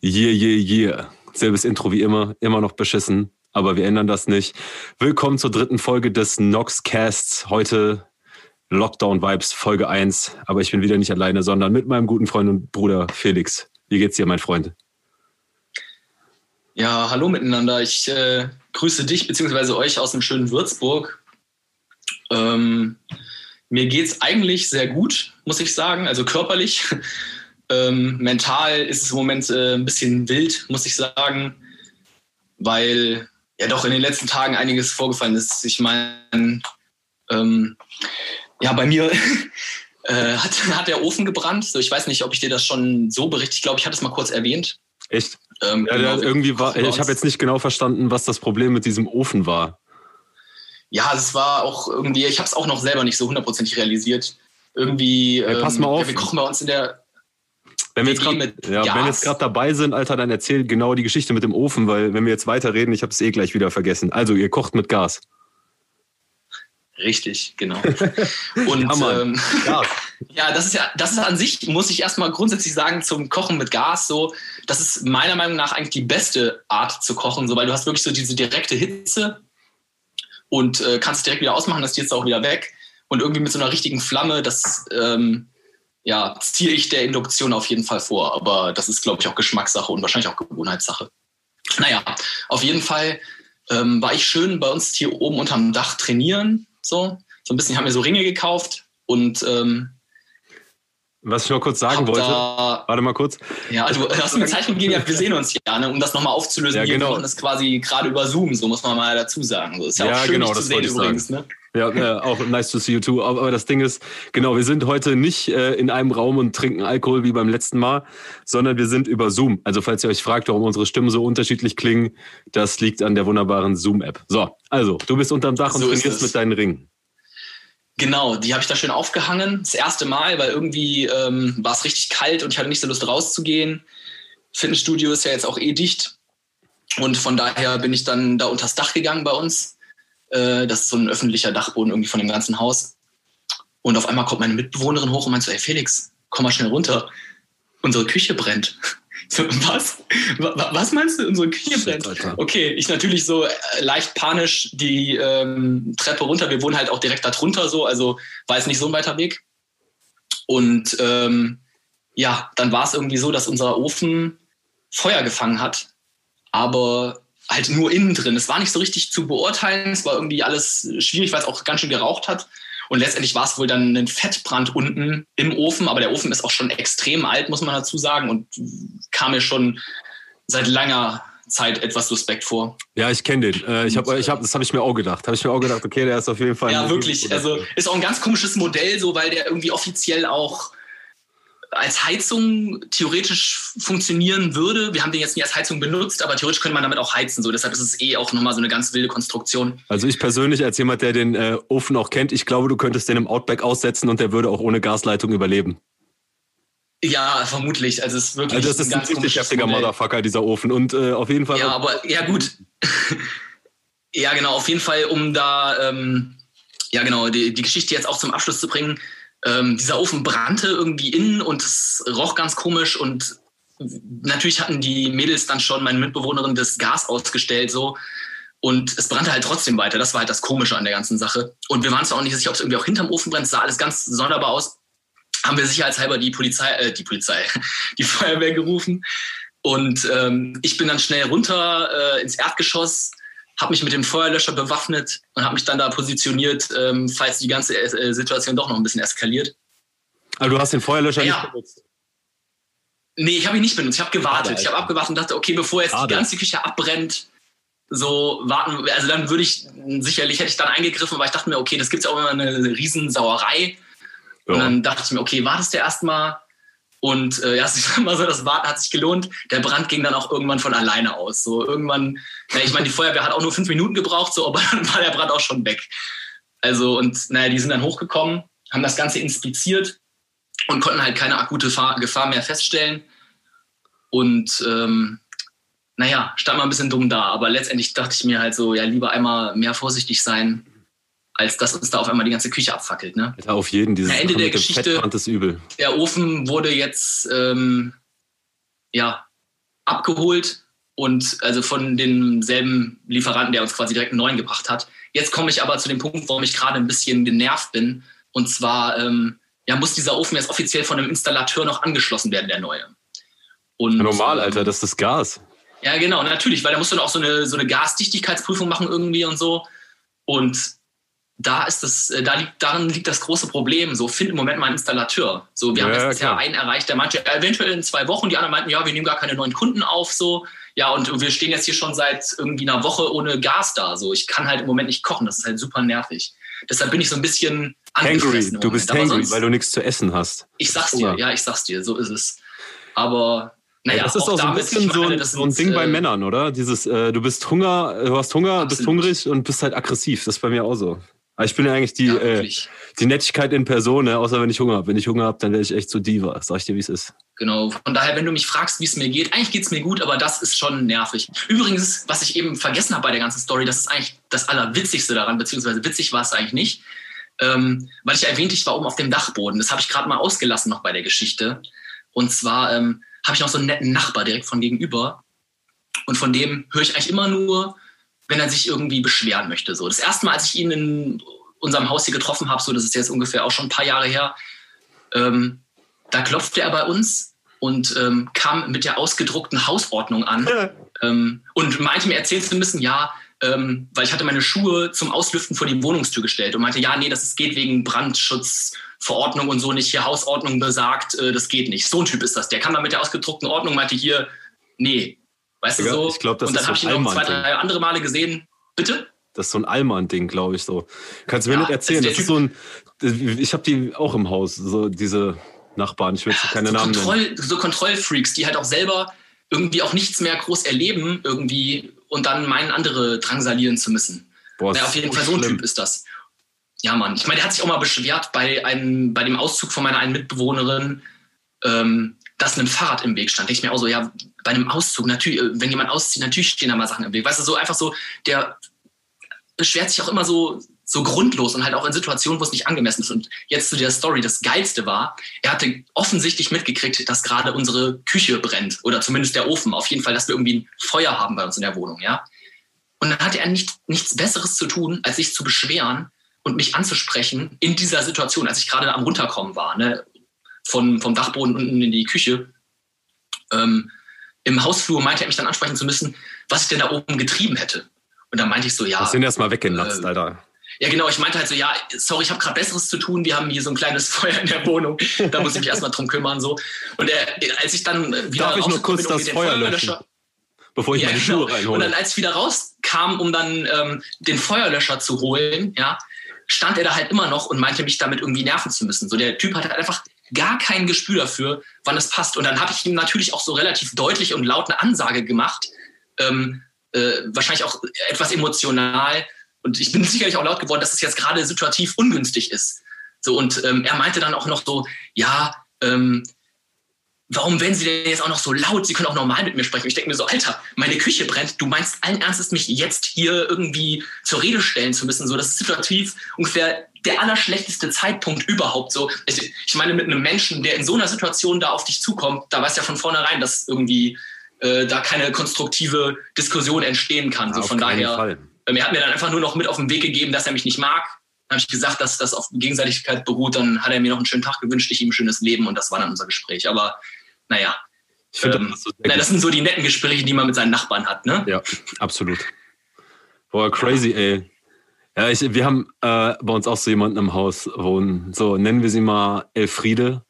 Yeah, yeah, yeah. Selbes Intro wie immer, immer noch beschissen, aber wir ändern das nicht. Willkommen zur dritten Folge des Noxcasts. Heute Lockdown Vibes Folge 1, aber ich bin wieder nicht alleine, sondern mit meinem guten Freund und Bruder Felix. Wie geht's dir, mein Freund? Ja, hallo miteinander. Ich äh, grüße dich bzw. euch aus dem schönen Würzburg. Ähm, mir geht's eigentlich sehr gut, muss ich sagen, also körperlich. Ähm, mental ist es im Moment äh, ein bisschen wild, muss ich sagen, weil ja doch in den letzten Tagen einiges vorgefallen ist. Ich meine, ähm, ja, bei mir äh, hat, hat der Ofen gebrannt. So, ich weiß nicht, ob ich dir das schon so berichte. Ich glaube, ich hatte es mal kurz erwähnt. Echt? Ähm, ja, genau, irgendwie war, ich habe jetzt nicht genau verstanden, was das Problem mit diesem Ofen war. Ja, es war auch irgendwie, ich habe es auch noch selber nicht so hundertprozentig realisiert. Irgendwie, hey, pass mal ähm, auf. Ja, wir kochen bei uns in der, wenn wir, jetzt ja, jetzt gerade dabei sind, Alter, dann erzähl genau die Geschichte mit dem Ofen, weil wenn wir jetzt weiterreden, ich habe es eh gleich wieder vergessen. Also, ihr kocht mit Gas. Richtig, genau. Und ja, ähm, ja. ja, das ist ja, das ist an sich, muss ich erstmal grundsätzlich sagen, zum Kochen mit Gas so, das ist meiner Meinung nach eigentlich die beste Art zu kochen, so, weil du hast wirklich so diese direkte Hitze und äh, kannst direkt wieder ausmachen, das ist jetzt auch wieder weg. Und irgendwie mit so einer richtigen Flamme, das ähm, ja, ziehe ich der Induktion auf jeden Fall vor. Aber das ist, glaube ich, auch Geschmackssache und wahrscheinlich auch Gewohnheitssache. Naja, auf jeden Fall ähm, war ich schön bei uns hier oben unterm Dach trainieren. So, so ein bisschen haben wir so Ringe gekauft und ähm, was ich noch kurz sagen wollte, da, warte mal kurz. Ja, also du hast mir ein Zeichen gegeben, ja, wir sehen uns ja, ne, um das nochmal aufzulösen. Ja, genau. Wir machen das quasi gerade über Zoom, so muss man mal dazu sagen. Das ist ja, ja auch schön, genau, zu sehen übrigens. Ne? Ja, ja, auch nice to see you too. Aber, aber das Ding ist, genau, wir sind heute nicht äh, in einem Raum und trinken Alkohol wie beim letzten Mal, sondern wir sind über Zoom. Also falls ihr euch fragt, warum unsere Stimmen so unterschiedlich klingen, das liegt an der wunderbaren Zoom-App. So, also, du bist unterm Dach und so trainierst mit deinen Ringen. Genau, die habe ich da schön aufgehangen. Das erste Mal, weil irgendwie ähm, war es richtig kalt und ich hatte nicht so Lust rauszugehen. Fitnessstudio ist ja jetzt auch eh dicht. Und von daher bin ich dann da unters Dach gegangen bei uns. Äh, das ist so ein öffentlicher Dachboden irgendwie von dem ganzen Haus. Und auf einmal kommt meine Mitbewohnerin hoch und meint so, ey Felix, komm mal schnell runter. Unsere Küche brennt. So, was? Was meinst du, unsere Küche brennt? Okay, ich natürlich so äh, leicht panisch die ähm, Treppe runter. Wir wohnen halt auch direkt darunter so, also war es nicht so ein weiter Weg. Und ähm, ja, dann war es irgendwie so, dass unser Ofen Feuer gefangen hat, aber halt nur innen drin. Es war nicht so richtig zu beurteilen, es war irgendwie alles schwierig, weil es auch ganz schön geraucht hat. Und letztendlich war es wohl dann ein Fettbrand unten im Ofen, aber der Ofen ist auch schon extrem alt, muss man dazu sagen, und kam mir schon seit langer Zeit etwas suspekt vor. Ja, ich kenne den. Äh, ich hab, ich hab, das habe ich mir auch gedacht. Habe ich mir auch gedacht, okay, der ist auf jeden Fall. Ja, wirklich. Also ist auch ein ganz komisches Modell, so weil der irgendwie offiziell auch als Heizung theoretisch funktionieren würde. Wir haben den jetzt nicht als Heizung benutzt, aber theoretisch könnte man damit auch heizen. So. Deshalb ist es eh auch nochmal so eine ganz wilde Konstruktion. Also ich persönlich, als jemand, der den äh, Ofen auch kennt, ich glaube, du könntest den im Outback aussetzen und der würde auch ohne Gasleitung überleben. Ja, vermutlich. Also es ist wirklich. Also das ist ein, ein richtig heftiger Motherfucker, dieser Ofen. Und äh, auf jeden Fall. Ja, aber ja gut. ja, genau, auf jeden Fall, um da ähm, ja genau, die, die Geschichte jetzt auch zum Abschluss zu bringen ähm, dieser Ofen brannte irgendwie innen und es roch ganz komisch und natürlich hatten die Mädels dann schon meine Mitbewohnerin das Gas ausgestellt so und es brannte halt trotzdem weiter. Das war halt das Komische an der ganzen Sache. Und wir waren zwar auch nicht sicher, ob es irgendwie auch hinterm Ofen brennt, sah alles ganz sonderbar aus. Haben wir sicherheitshalber die Polizei, äh, die Polizei, die Feuerwehr gerufen. Und ähm, ich bin dann schnell runter äh, ins Erdgeschoss, habe mich mit dem Feuerlöscher bewaffnet und habe mich dann da positioniert, ähm, falls die ganze äh, Situation doch noch ein bisschen eskaliert. Also du hast den Feuerlöscher ja. nicht benutzt? Nee, ich habe ihn nicht benutzt. Ich habe gewartet. Ich habe abgewartet und dachte, okay, bevor jetzt Schade. die ganze Küche abbrennt, so warten, also dann würde ich, sicherlich hätte ich dann eingegriffen, aber ich dachte mir, okay, das gibt ja auch immer eine Riesensauerei. Ja. Und dann dachte ich mir, okay, wartest du erstmal und äh, ja, ich sag mal so, das Warten hat sich gelohnt. Der Brand ging dann auch irgendwann von alleine aus. So irgendwann, ja, ich meine, die Feuerwehr hat auch nur fünf Minuten gebraucht, so, aber dann war der Brand auch schon weg. Also, und naja, die sind dann hochgekommen, haben das Ganze inspiziert und konnten halt keine akute Gefahr mehr feststellen. Und ähm, naja, stand mal ein bisschen dumm da. Aber letztendlich dachte ich mir halt so, ja, lieber einmal mehr vorsichtig sein als dass uns da auf einmal die ganze Küche abfackelt. Ne? Ja, auf jeden. Dieses Ende der Geschichte. übel. Der Ofen wurde jetzt ähm, ja abgeholt und also von demselben Lieferanten, der uns quasi direkt einen neuen gebracht hat. Jetzt komme ich aber zu dem Punkt, warum ich gerade ein bisschen genervt bin. Und zwar ähm, ja, muss dieser Ofen jetzt offiziell von einem Installateur noch angeschlossen werden, der neue. Und, ja, normal, Alter, das ist das Gas. Ja, genau, natürlich, weil da musst du dann auch so eine, so eine Gasdichtigkeitsprüfung machen irgendwie und so. Und da ist das, äh, da liegt, darin liegt das große Problem. So, find im Moment mal einen Installateur. So, wir ja, haben letztes Jahr einen erreicht, der meinte, eventuell in zwei Wochen, die anderen meinten, ja, wir nehmen gar keine neuen Kunden auf, so. Ja, und wir stehen jetzt hier schon seit irgendwie einer Woche ohne Gas da. So, ich kann halt im Moment nicht kochen, das ist halt super nervig. Deshalb bin ich so ein bisschen hangry. Du bist hangry, weil du nichts zu essen hast. Ich sag's dir, ja, ich sag's dir, so ist es. Aber naja, das ist auch, auch so ein bisschen so ein, so ein Ding äh, bei Männern, oder? Dieses, äh, du bist Hunger, du hast Hunger, absolut. bist hungrig und bist halt aggressiv. Das ist bei mir auch so. Aber ich bin ja eigentlich die, ja, äh, die Nettigkeit in Person, ne? außer wenn ich Hunger habe. Wenn ich Hunger habe, dann werde ich echt so Diva. Sag ich dir, wie es ist. Genau. Von daher, wenn du mich fragst, wie es mir geht, eigentlich geht es mir gut, aber das ist schon nervig. Übrigens, was ich eben vergessen habe bei der ganzen Story, das ist eigentlich das Allerwitzigste daran, beziehungsweise witzig war es eigentlich nicht. Ähm, weil ich erwähnte, ich war oben auf dem Dachboden. Das habe ich gerade mal ausgelassen noch bei der Geschichte. Und zwar ähm, habe ich noch so einen netten Nachbar direkt von gegenüber. Und von dem höre ich eigentlich immer nur, wenn er sich irgendwie beschweren möchte. So. Das erste Mal, als ich ihn in unserem Haus hier getroffen habe, so das ist jetzt ungefähr auch schon ein paar Jahre her, ähm, da klopfte er bei uns und ähm, kam mit der ausgedruckten Hausordnung an ja. ähm, und meinte mir erzählen zu müssen, ja, ähm, weil ich hatte meine Schuhe zum Auslüften vor die Wohnungstür gestellt und meinte, ja, nee, das geht wegen Brandschutzverordnung und so nicht, hier Hausordnung besagt, äh, das geht nicht. So ein Typ ist das. Der kam dann mit der ausgedruckten Ordnung, meinte hier, nee, weißt ja, du so. Ich glaub, das und dann habe ich ihn noch zwei, drei andere Male gesehen. Bitte? Das ist so ein Allmann-Ding, glaube ich so. Kannst du mir ja, nicht erzählen? Also das ist so ein, ich habe die auch im Haus, so diese Nachbarn, ich will jetzt keine so Namen Kontroll, nennen. So Kontrollfreaks, die halt auch selber irgendwie auch nichts mehr groß erleben irgendwie und dann meinen, andere drangsalieren zu müssen. Boah, naja, auf jeden Fall so ein Typ ist das. Ja, Mann. Ich meine, der hat sich auch mal beschwert bei, einem, bei dem Auszug von meiner einen Mitbewohnerin, ähm, dass ein Fahrrad im Weg stand. Denke ich mir auch so, ja, bei einem Auszug, natürlich, äh, wenn jemand auszieht, natürlich stehen da mal Sachen im Weg. Weißt du, so einfach so, der beschwert sich auch immer so, so grundlos und halt auch in Situationen, wo es nicht angemessen ist. Und jetzt zu der Story, das Geilste war, er hatte offensichtlich mitgekriegt, dass gerade unsere Küche brennt oder zumindest der Ofen. Auf jeden Fall, dass wir irgendwie ein Feuer haben bei uns in der Wohnung, ja. Und dann hatte er nicht, nichts Besseres zu tun, als sich zu beschweren und mich anzusprechen in dieser Situation, als ich gerade am Runterkommen war, ne, von, vom Dachboden unten in die Küche. Ähm, Im Hausflur meinte er mich dann ansprechen zu müssen, was ich denn da oben getrieben hätte. Und dann meinte ich so, ja. Das sind erstmal weggenatzt, äh, Alter. Ja, genau. Ich meinte halt so, ja, sorry, ich habe gerade Besseres zu tun. Wir haben hier so ein kleines Feuer in der Wohnung. Da muss ich mich erstmal drum kümmern. So. Und er, als ich dann wieder Darf ich nur kurz das Feuer löschen? Bevor ich ja, meine Schuhe genau. reinhole. Und dann, als ich wieder rauskam, um dann ähm, den Feuerlöscher zu holen, ja, stand er da halt immer noch und meinte mich damit irgendwie nerven zu müssen. So, der Typ hat halt einfach gar kein Gespür dafür, wann es passt. Und dann habe ich ihm natürlich auch so relativ deutlich und laut eine Ansage gemacht, ähm, äh, wahrscheinlich auch etwas emotional, und ich bin sicherlich auch laut geworden, dass es jetzt gerade situativ ungünstig ist. So, und ähm, er meinte dann auch noch so, ja, ähm, warum werden Sie denn jetzt auch noch so laut? Sie können auch normal mit mir sprechen. Ich denke mir so, Alter, meine Küche brennt. Du meinst allen Ernstes, mich jetzt hier irgendwie zur Rede stellen zu müssen. So, das ist situativ ungefähr der allerschlechteste Zeitpunkt überhaupt. So, ich, ich meine, mit einem Menschen, der in so einer Situation da auf dich zukommt, da weiß ja von vornherein, dass irgendwie äh, da keine konstruktive Diskussion entstehen kann. So, von daher. Fall. Ähm, er hat mir dann einfach nur noch mit auf den Weg gegeben, dass er mich nicht mag. Dann habe ich gesagt, dass das auf Gegenseitigkeit beruht. Dann hat er mir noch einen schönen Tag gewünscht, ich ihm ein schönes Leben und das war dann unser Gespräch. Aber naja. Ich ähm, das, so na, das sind so die netten Gespräche, die man mit seinen Nachbarn hat, ne? Ja, absolut. Boah, crazy, ey. Ja, ich, wir haben äh, bei uns auch so jemanden im Haus wohnen. So, nennen wir sie mal Elfriede.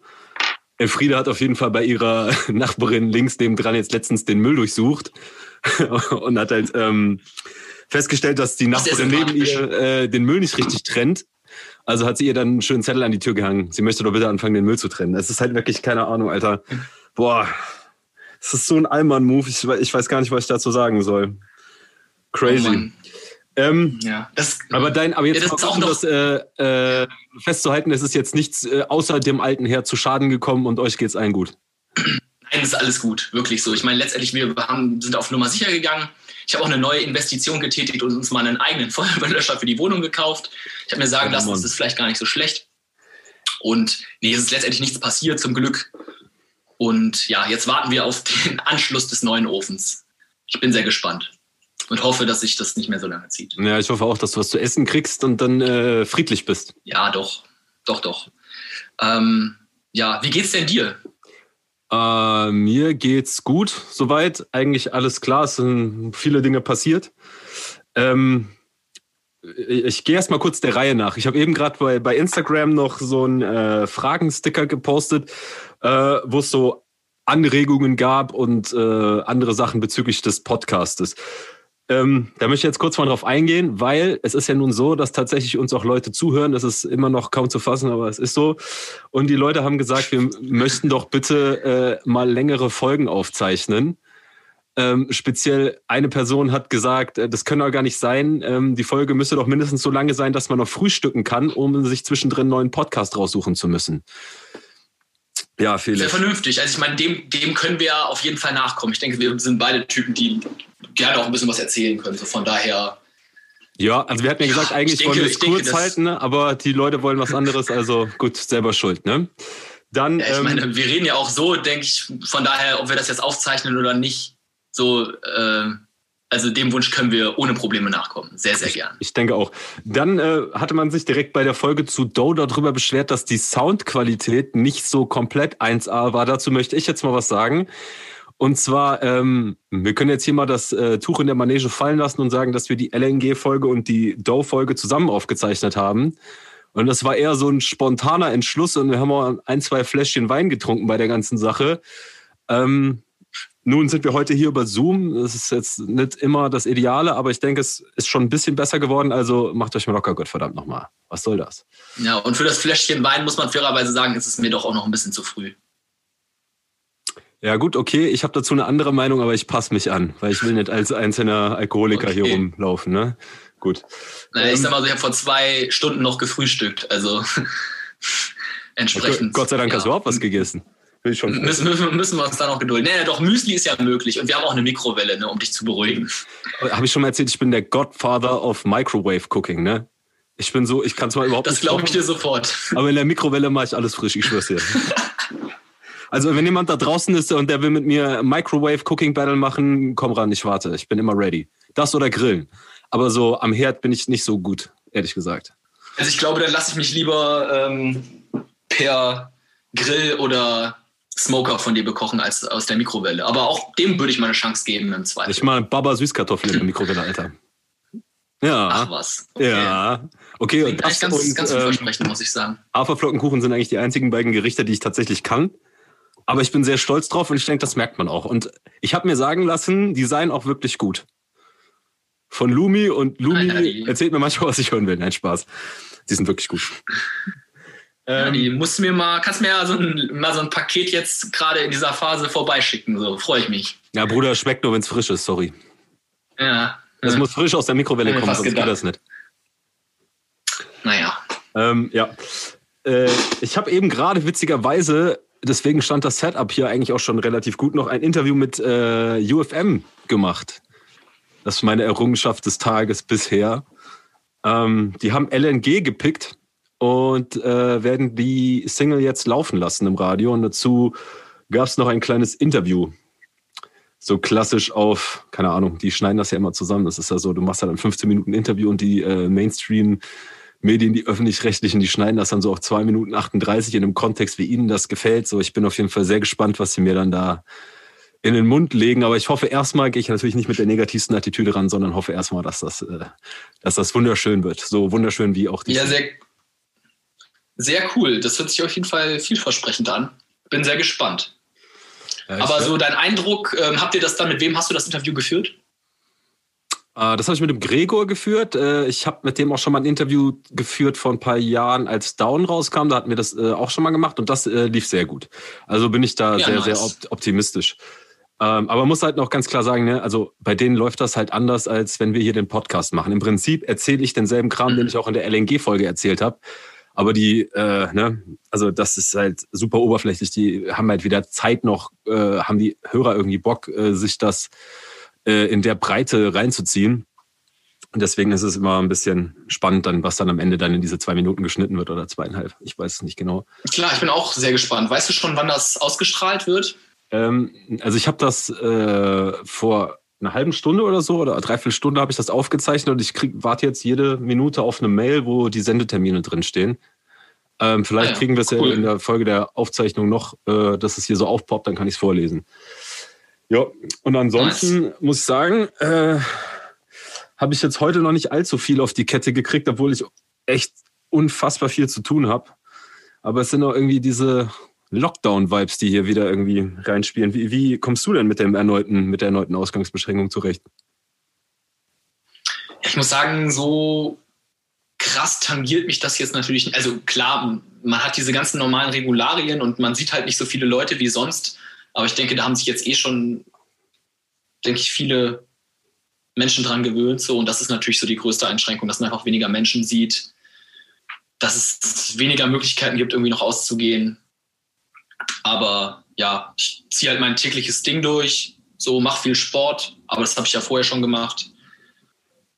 Elfriede hat auf jeden Fall bei ihrer Nachbarin links dem dran jetzt letztens den Müll durchsucht und hat halt ähm, festgestellt, dass die Nachbarin neben ihr äh, den Müll nicht richtig trennt. Also hat sie ihr dann einen schönen Zettel an die Tür gehangen. Sie möchte doch bitte anfangen, den Müll zu trennen. Es ist halt wirklich keine Ahnung, Alter. Boah, es ist so ein Allmann-Move. Ich, ich, weiß gar nicht, was ich dazu sagen soll. Crazy. Oh ähm, ja, das, aber dein, aber jetzt ja, das um das äh, äh, festzuhalten, es ist jetzt nichts äh, außer dem alten Herr zu Schaden gekommen und euch geht's allen gut. Nein, ist alles gut, wirklich so. Ich meine, letztendlich wir haben, sind auf Nummer sicher gegangen. Ich habe auch eine neue Investition getätigt und uns mal einen eigenen Feuerwehrlöscher für die Wohnung gekauft. Ich habe mir sagen lassen, das ist vielleicht gar nicht so schlecht. Und nee, es ist letztendlich nichts passiert, zum Glück. Und ja, jetzt warten wir auf den Anschluss des neuen Ofens. Ich bin sehr gespannt und hoffe, dass sich das nicht mehr so lange zieht. Ja, ich hoffe auch, dass du was zu essen kriegst und dann äh, friedlich bist. Ja, doch, doch, doch. Ähm, ja, wie geht's denn dir? Äh, mir geht's gut, soweit. Eigentlich alles klar, es sind viele Dinge passiert. Ähm, ich, ich gehe erst mal kurz der Reihe nach. Ich habe eben gerade bei, bei Instagram noch so einen äh, Fragensticker gepostet, äh, wo es so Anregungen gab und äh, andere Sachen bezüglich des Podcastes. Ähm, da möchte ich jetzt kurz mal drauf eingehen, weil es ist ja nun so, dass tatsächlich uns auch Leute zuhören. Das ist immer noch kaum zu fassen, aber es ist so. Und die Leute haben gesagt, wir möchten doch bitte äh, mal längere Folgen aufzeichnen. Ähm, speziell eine Person hat gesagt, äh, das könne doch gar nicht sein. Ähm, die Folge müsse doch mindestens so lange sein, dass man noch frühstücken kann, um sich zwischendrin einen neuen Podcast raussuchen zu müssen. Ja, Felix. Sehr vernünftig. Also ich meine, dem, dem können wir auf jeden Fall nachkommen. Ich denke, wir sind beide Typen, die gerne auch ein bisschen was erzählen können. So von daher. Ja, also wir hatten ja gesagt, eigentlich denke, wollen wir es kurz denke, halten, ne? aber die Leute wollen was anderes, also gut, selber schuld, ne? Dann, ja, ich ähm, meine, wir reden ja auch so, denke ich, von daher, ob wir das jetzt aufzeichnen oder nicht, so, äh, also dem Wunsch können wir ohne Probleme nachkommen. Sehr, sehr gern. Ich, ich denke auch. Dann äh, hatte man sich direkt bei der Folge zu Doe darüber beschwert, dass die Soundqualität nicht so komplett 1A war. Dazu möchte ich jetzt mal was sagen. Und zwar, ähm, wir können jetzt hier mal das äh, Tuch in der Manege fallen lassen und sagen, dass wir die LNG-Folge und die Doe-Folge zusammen aufgezeichnet haben. Und das war eher so ein spontaner Entschluss und wir haben auch ein, zwei Fläschchen Wein getrunken bei der ganzen Sache. Ähm, nun sind wir heute hier über Zoom. Das ist jetzt nicht immer das Ideale, aber ich denke, es ist schon ein bisschen besser geworden. Also macht euch mal locker, Gott verdammt nochmal. Was soll das? Ja, und für das Fläschchen Wein muss man fairerweise sagen, ist es mir doch auch noch ein bisschen zu früh. Ja, gut, okay. Ich habe dazu eine andere Meinung, aber ich passe mich an, weil ich will nicht als einzelner Alkoholiker okay. hier rumlaufen. Ne? Gut. Naja, ähm, ich sag mal so, ich habe vor zwei Stunden noch gefrühstückt. Also entsprechend. Gott sei Dank ja. hast du überhaupt was gegessen. Schon müssen, müssen, müssen wir uns da noch gedulden. Nee, doch, Müsli ist ja möglich. Und wir haben auch eine Mikrowelle, ne, um dich zu beruhigen. Habe ich schon mal erzählt, ich bin der Godfather of Microwave Cooking, ne? Ich bin so, ich kann zwar überhaupt das nicht. Das glaube ich dir sofort. Aber in der Mikrowelle mache ich alles frisch, ich schwör's dir. Also wenn jemand da draußen ist und der will mit mir Microwave Cooking Battle machen, komm ran, ich warte. Ich bin immer ready. Das oder Grillen. Aber so am Herd bin ich nicht so gut, ehrlich gesagt. Also ich glaube, dann lasse ich mich lieber ähm, per Grill oder Smoker von dir bekochen als aus der Mikrowelle. Aber auch dem würde ich mal eine Chance geben im Zweifel. Ich mal Baba Süßkartoffeln in der Mikrowelle, Alter. Ja. Ach was. Okay. Ja. Okay. Klingt das ganz, und, ganz vielversprechend, ähm, muss ich sagen. Haferflockenkuchen sind eigentlich die einzigen beiden Gerichte, die ich tatsächlich kann. Aber ich bin sehr stolz drauf und ich denke, das merkt man auch. Und ich habe mir sagen lassen, die seien auch wirklich gut. Von Lumi und Lumi ah, erzählt mir manchmal, was ich hören will. Nein, Spaß. Die sind wirklich gut. Ja, ähm, musst du mir mal, kannst mir ja so ein, mal so ein Paket jetzt gerade in dieser Phase vorbeischicken. So, freue ich mich. Ja, Bruder, schmeckt nur, wenn es frisch ist, sorry. Ja. Das ja. muss frisch aus der Mikrowelle kommen, sonst geht das nicht. Naja. Ähm, ja. Äh, ich habe eben gerade witzigerweise deswegen stand das Setup hier eigentlich auch schon relativ gut, noch ein Interview mit äh, UFM gemacht. Das ist meine Errungenschaft des Tages bisher. Ähm, die haben LNG gepickt und äh, werden die Single jetzt laufen lassen im Radio. Und dazu gab es noch ein kleines Interview. So klassisch auf, keine Ahnung, die schneiden das ja immer zusammen. Das ist ja so, du machst halt ein 15 Minuten Interview und die äh, Mainstream- Medien, die öffentlich-rechtlichen, die schneiden das dann so auf zwei Minuten 38 in einem Kontext, wie ihnen das gefällt. So, ich bin auf jeden Fall sehr gespannt, was sie mir dann da in den Mund legen. Aber ich hoffe erstmal, gehe ich natürlich nicht mit der negativsten Attitüde ran, sondern hoffe erstmal, dass das, äh, dass das wunderschön wird. So wunderschön wie auch die. Ja, sehr, sehr cool. Das hört sich auf jeden Fall vielversprechend an. Bin sehr gespannt. Ja, Aber so dein Eindruck, ähm, habt ihr das dann, mit wem hast du das Interview geführt? Äh, das habe ich mit dem Gregor geführt. Äh, ich habe mit dem auch schon mal ein Interview geführt vor ein paar Jahren, als Down rauskam. Da hatten wir das äh, auch schon mal gemacht und das lief sehr gut. Also bin ich da ja, sehr, nice. sehr optimistisch. Ähm, aber muss halt noch ganz klar sagen, ne, also bei denen läuft das halt anders, als wenn wir hier den Podcast machen. Im Prinzip erzähle ich denselben Kram, mhm. den ich auch in der LNG-Folge erzählt habe. Aber die, äh, ne, also das ist halt super oberflächlich. Die haben halt weder Zeit noch, äh, haben die Hörer irgendwie Bock, äh, sich das äh, in der Breite reinzuziehen. Und deswegen ist es immer ein bisschen spannend, dann, was dann am Ende dann in diese zwei Minuten geschnitten wird oder zweieinhalb. Ich weiß es nicht genau. Klar, ich bin auch sehr gespannt. Weißt du schon, wann das ausgestrahlt wird? Ähm, also ich habe das äh, vor einer halben Stunde oder so oder dreiviertel Stunde habe ich das aufgezeichnet und ich krieg, warte jetzt jede Minute auf eine Mail, wo die Sendetermine drinstehen. Ähm, vielleicht ah ja, kriegen wir es cool. ja in der Folge der Aufzeichnung noch, äh, dass es hier so aufpoppt, dann kann ich es vorlesen. Ja, und ansonsten nice. muss ich sagen, äh, habe ich jetzt heute noch nicht allzu viel auf die Kette gekriegt, obwohl ich echt unfassbar viel zu tun habe. Aber es sind auch irgendwie diese Lockdown-Vibes, die hier wieder irgendwie reinspielen. Wie, wie kommst du denn mit dem erneuten, mit der erneuten Ausgangsbeschränkung zurecht? Ich muss sagen, so krass tangiert mich das jetzt natürlich. Also klar, man hat diese ganzen normalen Regularien und man sieht halt nicht so viele Leute wie sonst. Aber ich denke, da haben sich jetzt eh schon, denke ich, viele Menschen dran gewöhnt. So. Und das ist natürlich so die größte Einschränkung, dass man einfach weniger Menschen sieht, dass es weniger Möglichkeiten gibt, irgendwie noch auszugehen. Aber ja, ich ziehe halt mein tägliches Ding durch, so mache viel Sport, aber das habe ich ja vorher schon gemacht.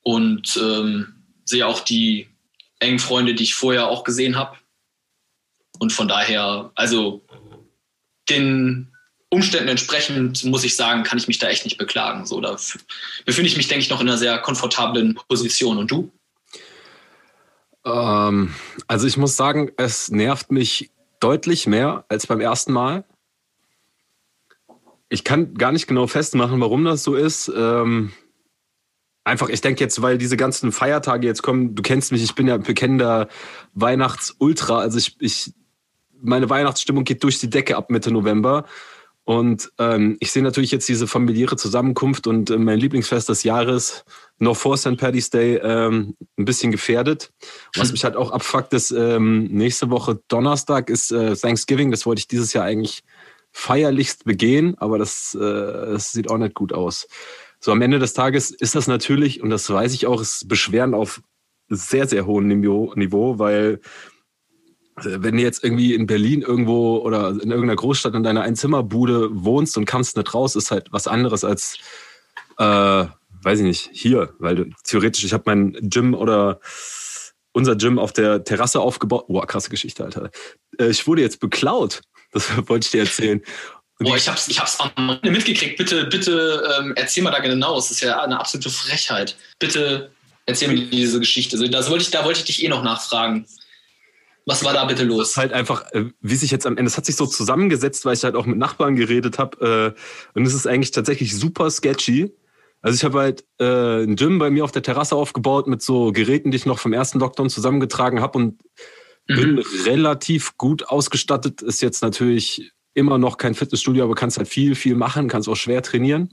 Und ähm, sehe auch die engen Freunde, die ich vorher auch gesehen habe. Und von daher, also den Umständen entsprechend, muss ich sagen, kann ich mich da echt nicht beklagen. So, da befinde ich mich, denke ich, noch in einer sehr komfortablen Position. Und du? Ähm, also ich muss sagen, es nervt mich deutlich mehr als beim ersten Mal. Ich kann gar nicht genau festmachen, warum das so ist. Ähm, einfach, ich denke jetzt, weil diese ganzen Feiertage jetzt kommen, du kennst mich, ich bin ja ein bekennender Weihnachtsultra. Also ich, ich, meine Weihnachtsstimmung geht durch die Decke ab Mitte November. Und ähm, ich sehe natürlich jetzt diese familiäre Zusammenkunft und äh, mein Lieblingsfest des Jahres noch vor St. Paddy's Day ähm, ein bisschen gefährdet. Was mich halt auch abfuckt, ist ähm, nächste Woche Donnerstag ist äh, Thanksgiving. Das wollte ich dieses Jahr eigentlich feierlichst begehen, aber das, äh, das sieht auch nicht gut aus. So am Ende des Tages ist das natürlich, und das weiß ich auch, ist Beschweren auf sehr, sehr hohem Niveau, Niveau weil äh, wenn du jetzt irgendwie in Berlin irgendwo oder in irgendeiner Großstadt in deiner Einzimmerbude wohnst und kannst nicht raus, ist halt was anderes als, äh, weiß ich nicht, hier. Weil theoretisch, ich habe mein Gym oder unser Gym auf der Terrasse aufgebaut. Boah, krasse Geschichte, Alter. Äh, ich wurde jetzt beklaut. Das wollte ich dir erzählen. Boah, ich hab's, ich hab's am Ende mitgekriegt. Bitte, bitte ähm, erzähl mal da genau. Das ist ja eine absolute Frechheit. Bitte erzähl mir diese Geschichte. Das wollte ich, da wollte ich dich eh noch nachfragen. Was war da bitte los? Halt einfach, äh, wie sich jetzt am Ende, es hat sich so zusammengesetzt, weil ich halt auch mit Nachbarn geredet habe. Äh, und es ist eigentlich tatsächlich super sketchy. Also ich habe halt äh, ein Gym bei mir auf der Terrasse aufgebaut mit so Geräten, die ich noch vom ersten Lockdown zusammengetragen habe und mhm. bin relativ gut ausgestattet. Ist jetzt natürlich immer noch kein Fitnessstudio, aber kannst halt viel, viel machen, kannst auch schwer trainieren.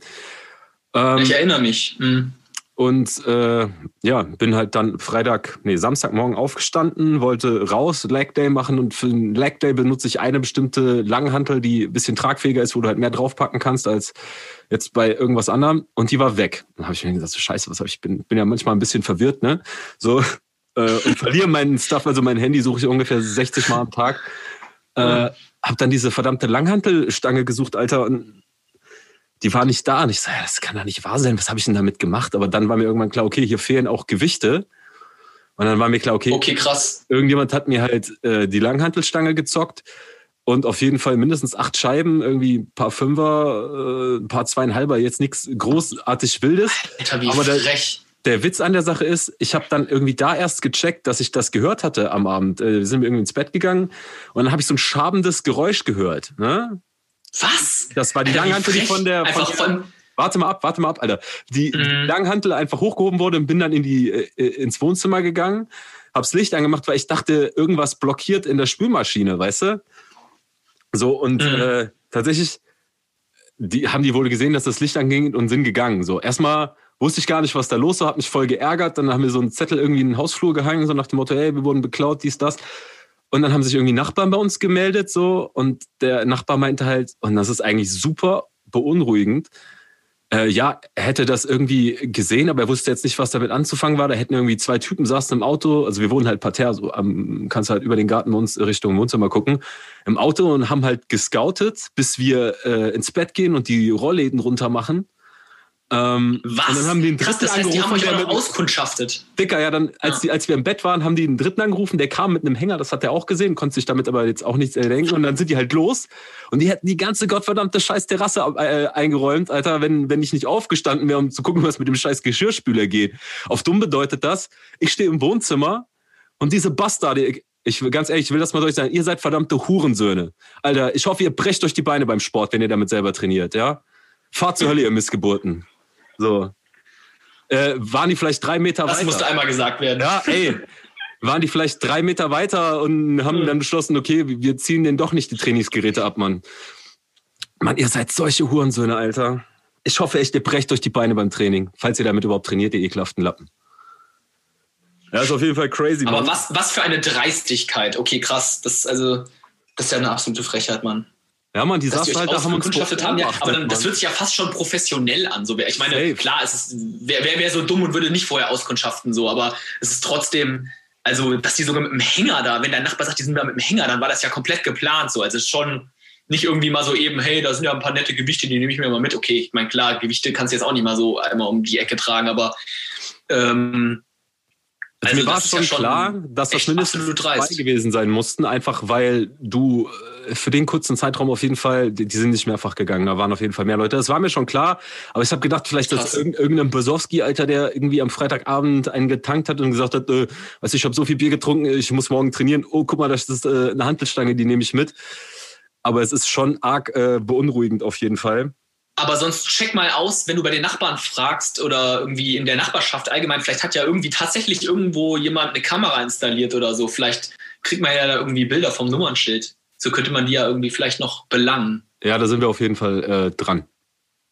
Ähm, ich erinnere mich. Mhm. Und äh, ja, bin halt dann Freitag, nee, Samstagmorgen aufgestanden, wollte raus, Leg Day machen und für den Leg Day benutze ich eine bestimmte Langhantel, die ein bisschen tragfähiger ist, wo du halt mehr draufpacken kannst als jetzt bei irgendwas anderem. Und die war weg. Dann habe ich mir gesagt, so scheiße, was habe ich, bin, bin ja manchmal ein bisschen verwirrt, ne? So, äh, und verliere meinen Stuff, also mein Handy suche ich ungefähr 60 Mal am Tag. Äh, hab dann diese verdammte Langhantelstange gesucht, Alter, und die war nicht da. Und ich so, ja, das kann doch nicht wahr sein. Was habe ich denn damit gemacht? Aber dann war mir irgendwann klar, okay, hier fehlen auch Gewichte. Und dann war mir klar, okay, okay krass. irgendjemand hat mir halt äh, die Langhantelstange gezockt und auf jeden Fall mindestens acht Scheiben, irgendwie ein paar Fünfer, äh, ein paar zweieinhalber, jetzt nichts großartig Wildes. Alter, wie Aber frech. Der, der Witz an der Sache ist, ich habe dann irgendwie da erst gecheckt, dass ich das gehört hatte am Abend. Äh, sind wir irgendwie ins Bett gegangen und dann habe ich so ein schabendes Geräusch gehört. Ne? Was? Das war die Langhantel, die von der. Von, von warte mal ab, warte mal ab, Alter. Die, mhm. die Langhantel einfach hochgehoben wurde und bin dann in die, äh, äh, ins Wohnzimmer gegangen, hab's Licht angemacht, weil ich dachte, irgendwas blockiert in der Spülmaschine, weißt du? So, und mhm. äh, tatsächlich die, haben die wohl gesehen, dass das Licht anging und sind gegangen. So, erstmal wusste ich gar nicht, was da los war, hab mich voll geärgert. Dann haben wir so einen Zettel irgendwie in den Hausflur gehangen, so nach dem Motto, hey, wir wurden beklaut, dies, das. Und dann haben sich irgendwie Nachbarn bei uns gemeldet, so, und der Nachbar meinte halt, und das ist eigentlich super beunruhigend. Äh, ja, er hätte das irgendwie gesehen, aber er wusste jetzt nicht, was damit anzufangen war. Da hätten irgendwie zwei Typen saßen im Auto, also wir wohnen halt parterre, so am, kannst halt über den Garten uns Richtung Wohnzimmer gucken, im Auto und haben halt gescoutet, bis wir äh, ins Bett gehen und die Rollläden runter machen. Ähm, Was? Und dann haben die einen dritten Krass, das heißt, die haben euch auch noch auskundschaftet. Dicker, ja, dann, als, Ja. Die, als wir im Bett waren, haben die einen dritten angerufen, der kam mit einem Hänger, das hat er auch gesehen, konnte sich damit aber jetzt auch nichts erdenken. Und dann sind die halt los und die hätten die ganze gottverdammte scheiß Terrasse äh, eingeräumt, Alter, wenn, wenn ich nicht aufgestanden wäre, um zu gucken, was mit dem scheiß Geschirrspüler geht. Auf dumm bedeutet das, ich stehe im Wohnzimmer und diese Bastarde, ich, ich will ganz ehrlich, ich will das mal durch sagen, ihr seid verdammte Hurensöhne. Alter, ich hoffe, ihr brecht euch die Beine beim Sport, wenn ihr damit selber trainiert, ja? Fahrt zur Hölle, ihr Missgeburten. So. Äh, waren die vielleicht drei Meter Das weiter? musste einmal gesagt werden. Ja, ey. Waren die vielleicht drei Meter weiter und haben Hm. dann beschlossen, okay, wir ziehen denen doch nicht die Trainingsgeräte ab, Mann. Mann, ihr seid solche Hurensöhne, Alter. Ich hoffe echt, ihr brecht euch die Beine beim Training, falls ihr damit überhaupt trainiert, ihr ekelhaften Lappen. Ja, ist auf jeden Fall crazy, Aber Mann. was, was für eine Dreistigkeit. Okay, krass. Das, also, das ist ja eine absolute Frechheit, Mann. Ja, Mann, die halt da, haben uns haben. Ja, aber dann, das wird sich ja fast schon professionell an. So, ich meine, Safe. klar, es ist, wer, wäre so dumm und würde nicht vorher auskundschaften, so, aber es ist trotzdem, also, dass die sogar mit dem Hänger da, wenn dein Nachbar sagt, die sind da mit dem Hänger, dann war das ja komplett geplant, so. Also, es ist schon nicht irgendwie mal so eben, hey, da sind ja ein paar nette Gewichte, die nehme ich mir mal mit. Okay, ich meine, klar, Gewichte kannst du jetzt auch nicht mal so einmal um die Ecke tragen, aber, ähm, Also mir war es schon klar, dass das mindestens zwei gewesen sein mussten, einfach weil du äh, für den kurzen Zeitraum auf jeden Fall, die, die sind nicht mehrfach gegangen, da waren auf jeden Fall mehr Leute. Das war mir schon klar, aber ich habe gedacht, vielleicht ist irgend- irgendein Besowski, Alter, der irgendwie am Freitagabend einen getankt hat und gesagt hat, äh, weißt du, ich habe so viel Bier getrunken, ich muss morgen trainieren. Oh, guck mal, das ist äh, eine Hantelstange, die nehme ich mit. Aber es ist schon arg äh, beunruhigend auf jeden Fall. Aber sonst check mal aus, wenn du bei den Nachbarn fragst oder irgendwie in der Nachbarschaft allgemein, vielleicht hat ja irgendwie tatsächlich irgendwo jemand eine Kamera installiert oder so. Vielleicht kriegt man ja da irgendwie Bilder vom Nummernschild. So könnte man die ja irgendwie vielleicht noch belangen. Ja, da sind wir auf jeden Fall äh, dran.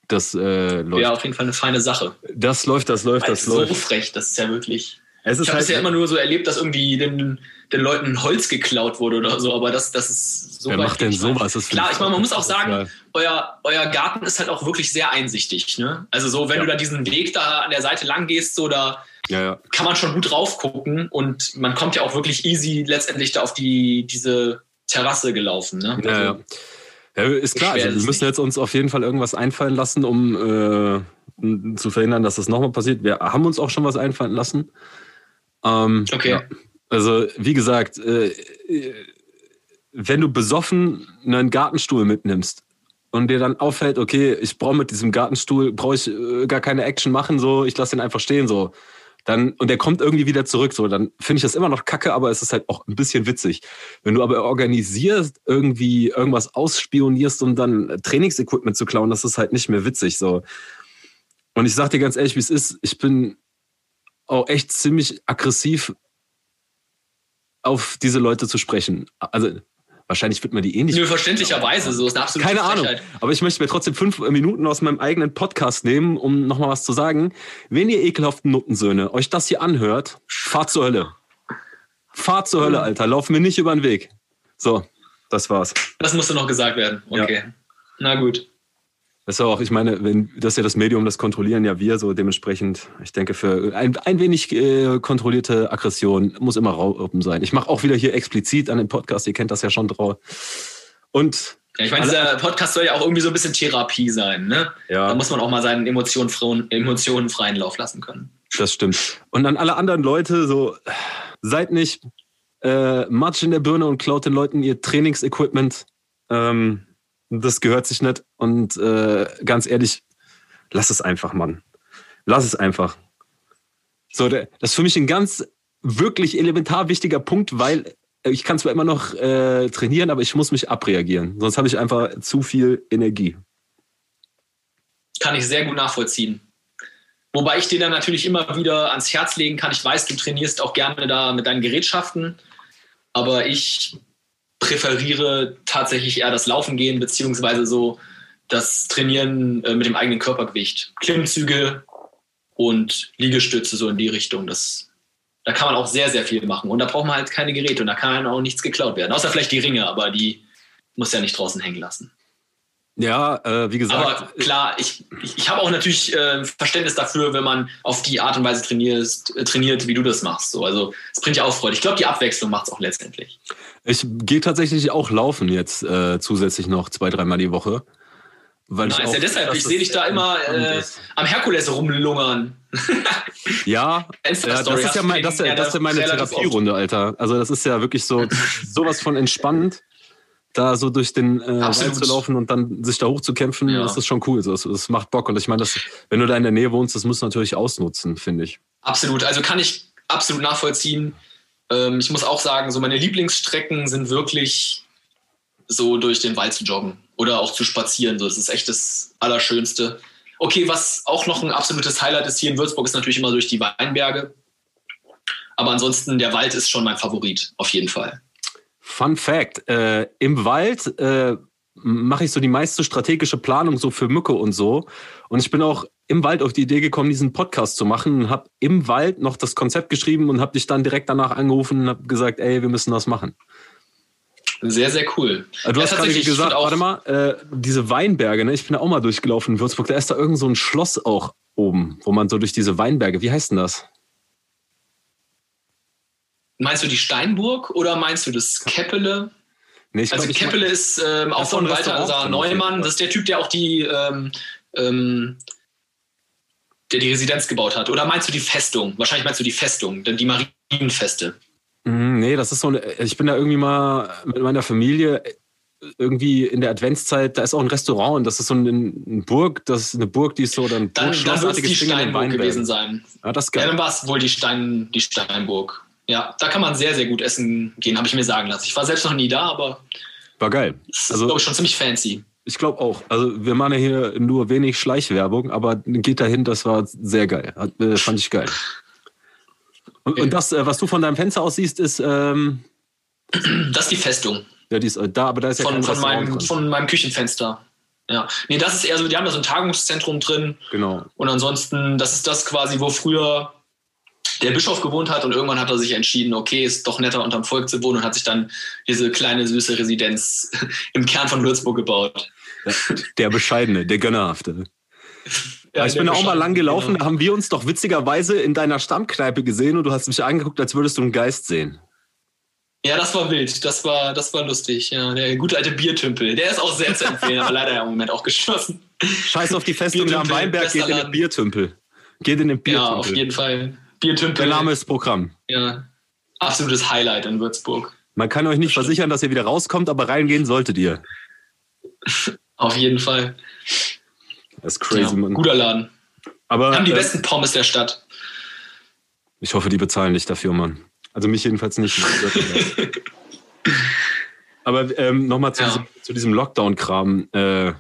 Das äh, läuft. Wäre auf jeden Fall eine feine Sache. Das läuft, das läuft, Weil das so läuft. frech, das ist ja wirklich. Es Ich habe halt, bisher immer nur so erlebt, dass irgendwie den, den Leuten Holz geklaut wurde oder so, aber das, das ist so Wer macht denn sowas? Das Klar, ich meine, man muss auch sagen, euer, euer Garten ist halt auch wirklich sehr einsichtig. Ne? Also so, wenn Ja. du da diesen Weg da an der Seite lang gehst, so da Ja, ja. kann man schon gut drauf gucken und man kommt ja auch wirklich easy letztendlich da auf die, diese Terrasse gelaufen. Ne? Ja, ja. ja ist klar. Also, wir müssen nicht. jetzt uns auf jeden Fall irgendwas einfallen lassen, um äh, zu verhindern, dass das nochmal passiert. Wir haben uns auch schon was einfallen lassen. Ähm, Okay. Ja. Also, wie gesagt, äh, wenn du besoffen einen Gartenstuhl mitnimmst und dir dann auffällt, okay, ich brauche mit diesem Gartenstuhl, brauche ich äh, gar keine Action machen, so, ich lasse den einfach stehen, so. Dann, und der kommt irgendwie wieder zurück, so, dann finde ich das immer noch kacke, aber es ist halt auch ein bisschen witzig. Wenn du aber organisierst, irgendwie irgendwas ausspionierst, um dann Trainingsequipment zu klauen, das ist halt nicht mehr witzig, so. Und ich sag dir ganz ehrlich, wie es ist, ich bin auch echt ziemlich aggressiv auf diese Leute zu sprechen. Also wahrscheinlich wird man die eh nicht. Nö, verständlicherweise, so ist eine absolute Keine Ahnung. Aber ich möchte mir trotzdem fünf Minuten aus meinem eigenen Podcast nehmen, um nochmal was zu sagen. Wenn ihr ekelhaften Nuttensöhne euch das hier anhört, fahrt zur Hölle. Fahrt zur Hölle, Alter. Lauf mir nicht über den Weg. So, das war's. Das musste noch gesagt werden. Okay. Na gut. Das ist auch, ich meine, wenn das ist ja das Medium, das kontrollieren ja wir so dementsprechend. Ich denke, für ein, ein wenig äh, kontrollierte Aggression muss immer Raupen sein. Ich mache auch wieder hier explizit an den Podcast, ihr kennt das ja schon drauf. Und Ja, ich meine, dieser Podcast soll ja auch irgendwie so ein bisschen Therapie sein. Ne? ja, Da muss man auch mal seinen Emotionen, freien- Emotionen freien Lauf lassen können. das stimmt. Und an alle anderen Leute, so seid nicht äh, Matsch in der Birne und klaut den Leuten ihr Trainingsequipment. Ähm, das gehört sich nicht. Und äh, ganz ehrlich, lass es einfach, Mann. Lass es einfach. So, das ist für mich ein ganz wirklich elementar wichtiger Punkt, weil ich kann zwar immer noch äh, trainieren, aber ich muss mich abreagieren. Sonst habe ich einfach zu viel Energie. Kann ich sehr gut nachvollziehen. Wobei ich dir dann natürlich immer wieder ans Herz legen kann. Ich weiß, du trainierst auch gerne da mit deinen Gerätschaften, aber ich präferiere tatsächlich eher das Laufen gehen, beziehungsweise so das Trainieren äh, mit dem eigenen Körpergewicht. Klimmzüge und Liegestütze so in die Richtung. Das, da kann man auch sehr, sehr viel machen. Und da braucht man halt keine Geräte und da kann auch nichts geklaut werden. Außer vielleicht die Ringe, aber die muss ja nicht draußen hängen lassen. Ja, äh, wie gesagt. Aber klar, ich, ich, ich habe auch natürlich äh, Verständnis dafür, wenn man auf die Art und Weise trainierst, äh, trainiert, wie du das machst. So. Also es bringt ja auch Freude. Ich glaube, die Abwechslung macht es auch letztendlich. Ich gehe tatsächlich auch laufen jetzt äh, zusätzlich noch zwei, dreimal die Woche. Weil nice. ich auch, ja, deshalb, ich sehe dich da immer äh, am Herkules rumlungern. ja, ja, das ist ja, mein, das, das ist ja meine Therapierunde, Alter. Also das ist ja wirklich so sowas von entspannend, da so durch den äh, Wald zu laufen und dann sich da hochzukämpfen, ja. das ist schon cool. Das, das macht Bock. Und ich meine, wenn du da in der Nähe wohnst, das musst du natürlich ausnutzen, finde ich. Absolut. Also kann ich absolut nachvollziehen. Ähm, ich muss auch sagen, so meine Lieblingsstrecken sind wirklich so durch den Wald zu joggen oder auch zu spazieren. So, das ist echt das Allerschönste. Okay, was auch noch ein absolutes Highlight ist hier in Würzburg, ist natürlich immer durch die Weinberge. Aber ansonsten, der Wald ist schon mein Favorit, auf jeden Fall. Fun Fact: äh, Im Wald äh, mache ich so die meiste strategische Planung so für Mücke und so. Und ich bin auch im Wald auf die Idee gekommen, diesen Podcast zu machen und habe im Wald noch das Konzept geschrieben und habe dich dann direkt danach angerufen und habe gesagt, ey, wir müssen das machen. Sehr, sehr cool. Äh, du ja, hast gerade gesagt, warte mal, äh, diese Weinberge, ne? ich bin da auch mal durchgelaufen in Würzburg, da ist da irgend so ein Schloss auch oben, wo man so durch diese Weinberge, wie heißt denn das? Meinst du die Steinburg oder meinst du das Keppele? Nee, also glaub, Keppele ist ähm, auch von Walter Neumann. Das ist der Typ, der auch die, ähm, ähm, der die Residenz gebaut hat. Oder meinst du die Festung? Wahrscheinlich meinst du die Festung, denn die Marienfeste. Mhm, nee, das ist so, ich bin da irgendwie mal mit meiner Familie irgendwie in der Adventszeit, da ist auch ein Restaurant und das ist so eine, eine Burg, das ist eine Burg, die ist so dann Dann, dann wird es die Steinburg gewesen sein. Ja, das geil. Ja, dann war es wohl die, Stein, die Steinburg. Ja, da kann man sehr, sehr gut essen gehen, habe ich mir sagen lassen. Ich war selbst noch nie da, aber war geil. Das also, ist, glaube ich, schon ziemlich fancy. Ich glaube auch. Also wir machen ja hier nur wenig Schleichwerbung, aber geht dahin, das war sehr geil. Hat, äh, fand ich geil. Und, und das, äh, was du von deinem Fenster aus siehst, ist. Ähm das ist die Festung. Ja, die ist äh, da, aber da ist ja von, von meinem, von meinem Küchenfenster. Ja. Nee, das ist eher so, die haben da so ein Tagungszentrum drin. Genau. Und ansonsten, das ist das quasi, wo früher der Bischof gewohnt hat und irgendwann hat er sich entschieden, okay, ist doch netter unterm Volk zu wohnen und hat sich dann diese kleine süße Residenz im Kern von Würzburg gebaut. Der bescheidene, der gönnerhafte. Ja, ich bin auch mal lang gelaufen, genau. da haben wir uns doch witzigerweise in deiner Stammkneipe gesehen und du hast mich angeguckt, als würdest du einen Geist sehen. Ja, das war wild, das war, das war lustig. Ja, der gute alte Biertümpel, der ist auch sehr zu empfehlen, aber leider im Moment auch geschlossen. Scheiß auf die Festung am Weinberg, geht in den Biertümpel. Geht in den Biertümpel. Ja, auf jeden Fall. Biertümpel. Der Name ist Programm. Ja, absolutes Highlight in Würzburg. Man kann euch nicht das versichern, dass ihr wieder rauskommt, aber reingehen solltet ihr. auf jeden Fall. Das ist crazy, ja, Mann. Guter Laden. Aber, Wir haben die äh, besten Pommes der Stadt. Ich hoffe, die bezahlen dich dafür, Mann. Also mich jedenfalls nicht. Aber ähm, nochmal zu, ja. diesem, diesem Lockdown-Kram. Äh,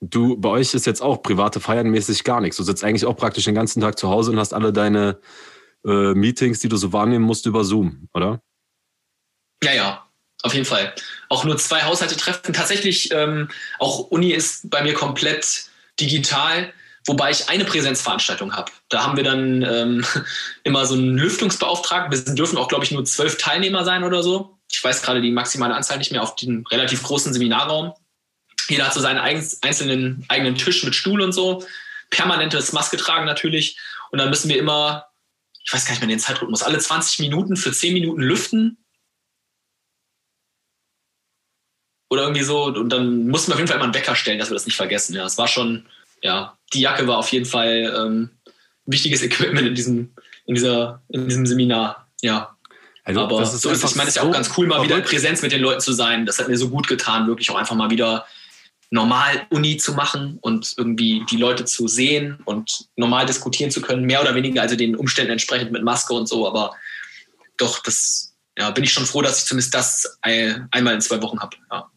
du, bei euch ist jetzt auch private Feiern mäßig gar nichts. Du sitzt eigentlich auch praktisch den ganzen Tag zu Hause und hast alle deine äh, Meetings, die du so wahrnehmen musst, über Zoom, oder? Ja, ja, auf jeden Fall. Auch nur zwei Haushalte treffen. Tatsächlich, ähm, auch Uni ist bei mir komplett digital, wobei ich eine Präsenzveranstaltung habe. Da haben wir dann ähm, immer so einen Lüftungsbeauftragten. Wir dürfen auch, glaube ich, nur zwölf Teilnehmer sein oder so. Ich weiß gerade die maximale Anzahl nicht mehr auf den relativ großen Seminarraum. Jeder hat so seinen einzelnen eigenen Tisch mit Stuhl und so. Permanentes Maske tragen natürlich. Und dann müssen wir immer, ich weiß gar nicht mehr den Zeitrhythmus, alle 20 Minuten für 10 Minuten lüften. Oder irgendwie so. Und dann mussten wir auf jeden Fall immer einen Wecker stellen, dass wir das nicht vergessen. Ja, es war schon, ja, die Jacke war auf jeden Fall ähm, wichtiges Equipment in diesem, in dieser, in diesem Seminar. Ja. Also, Aber ist so ist, ich meine, es ist ja auch ganz cool, mal wieder in Präsenz mit den Leuten zu sein. Das hat mir so gut getan, wirklich auch einfach mal wieder normal Uni zu machen und irgendwie die Leute zu sehen und normal diskutieren zu können, mehr oder weniger, also den Umständen entsprechend mit Maske und so. Aber doch, das ja, bin ich schon froh, dass ich zumindest das einmal in zwei Wochen habe. Ja.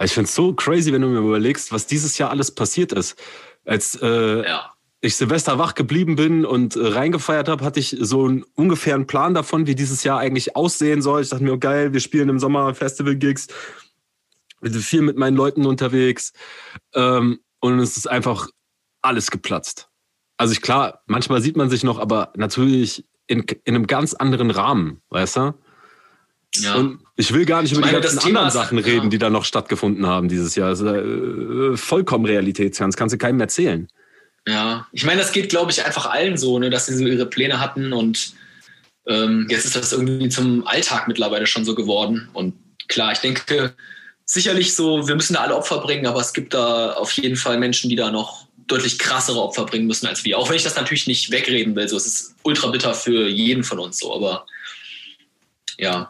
Ich finde es so crazy, wenn du mir überlegst, was dieses Jahr alles passiert ist. Als äh, ja. ich Silvester wach geblieben bin und äh, reingefeiert habe, hatte ich so einen ungefähren Plan davon, wie dieses Jahr eigentlich aussehen soll. Ich dachte mir, oh, geil, wir spielen im Sommer Festival-Gigs. Wir sind viel mit meinen Leuten unterwegs. Ähm, und es ist einfach alles geplatzt. Also ich, klar, manchmal sieht man sich noch, aber natürlich in, in einem ganz anderen Rahmen, weißt du? Ja. Und ich will gar nicht über meine, die ganzen anderen Sachen reden, ja. die da noch stattgefunden haben dieses Jahr. Also, äh, vollkommen realitätsfern. Das kannst du keinem erzählen. Ja, ich meine, das geht, glaube ich, einfach allen so, ne, dass sie so ihre Pläne hatten und ähm, jetzt ist das irgendwie zum Alltag mittlerweile schon so geworden. Und klar, ich denke, sicherlich so, wir müssen da alle Opfer bringen, aber es gibt da auf jeden Fall Menschen, die da noch deutlich krassere Opfer bringen müssen als wir. Auch wenn ich das natürlich nicht wegreden will. So, es ist ultra bitter für jeden von uns so, aber ja.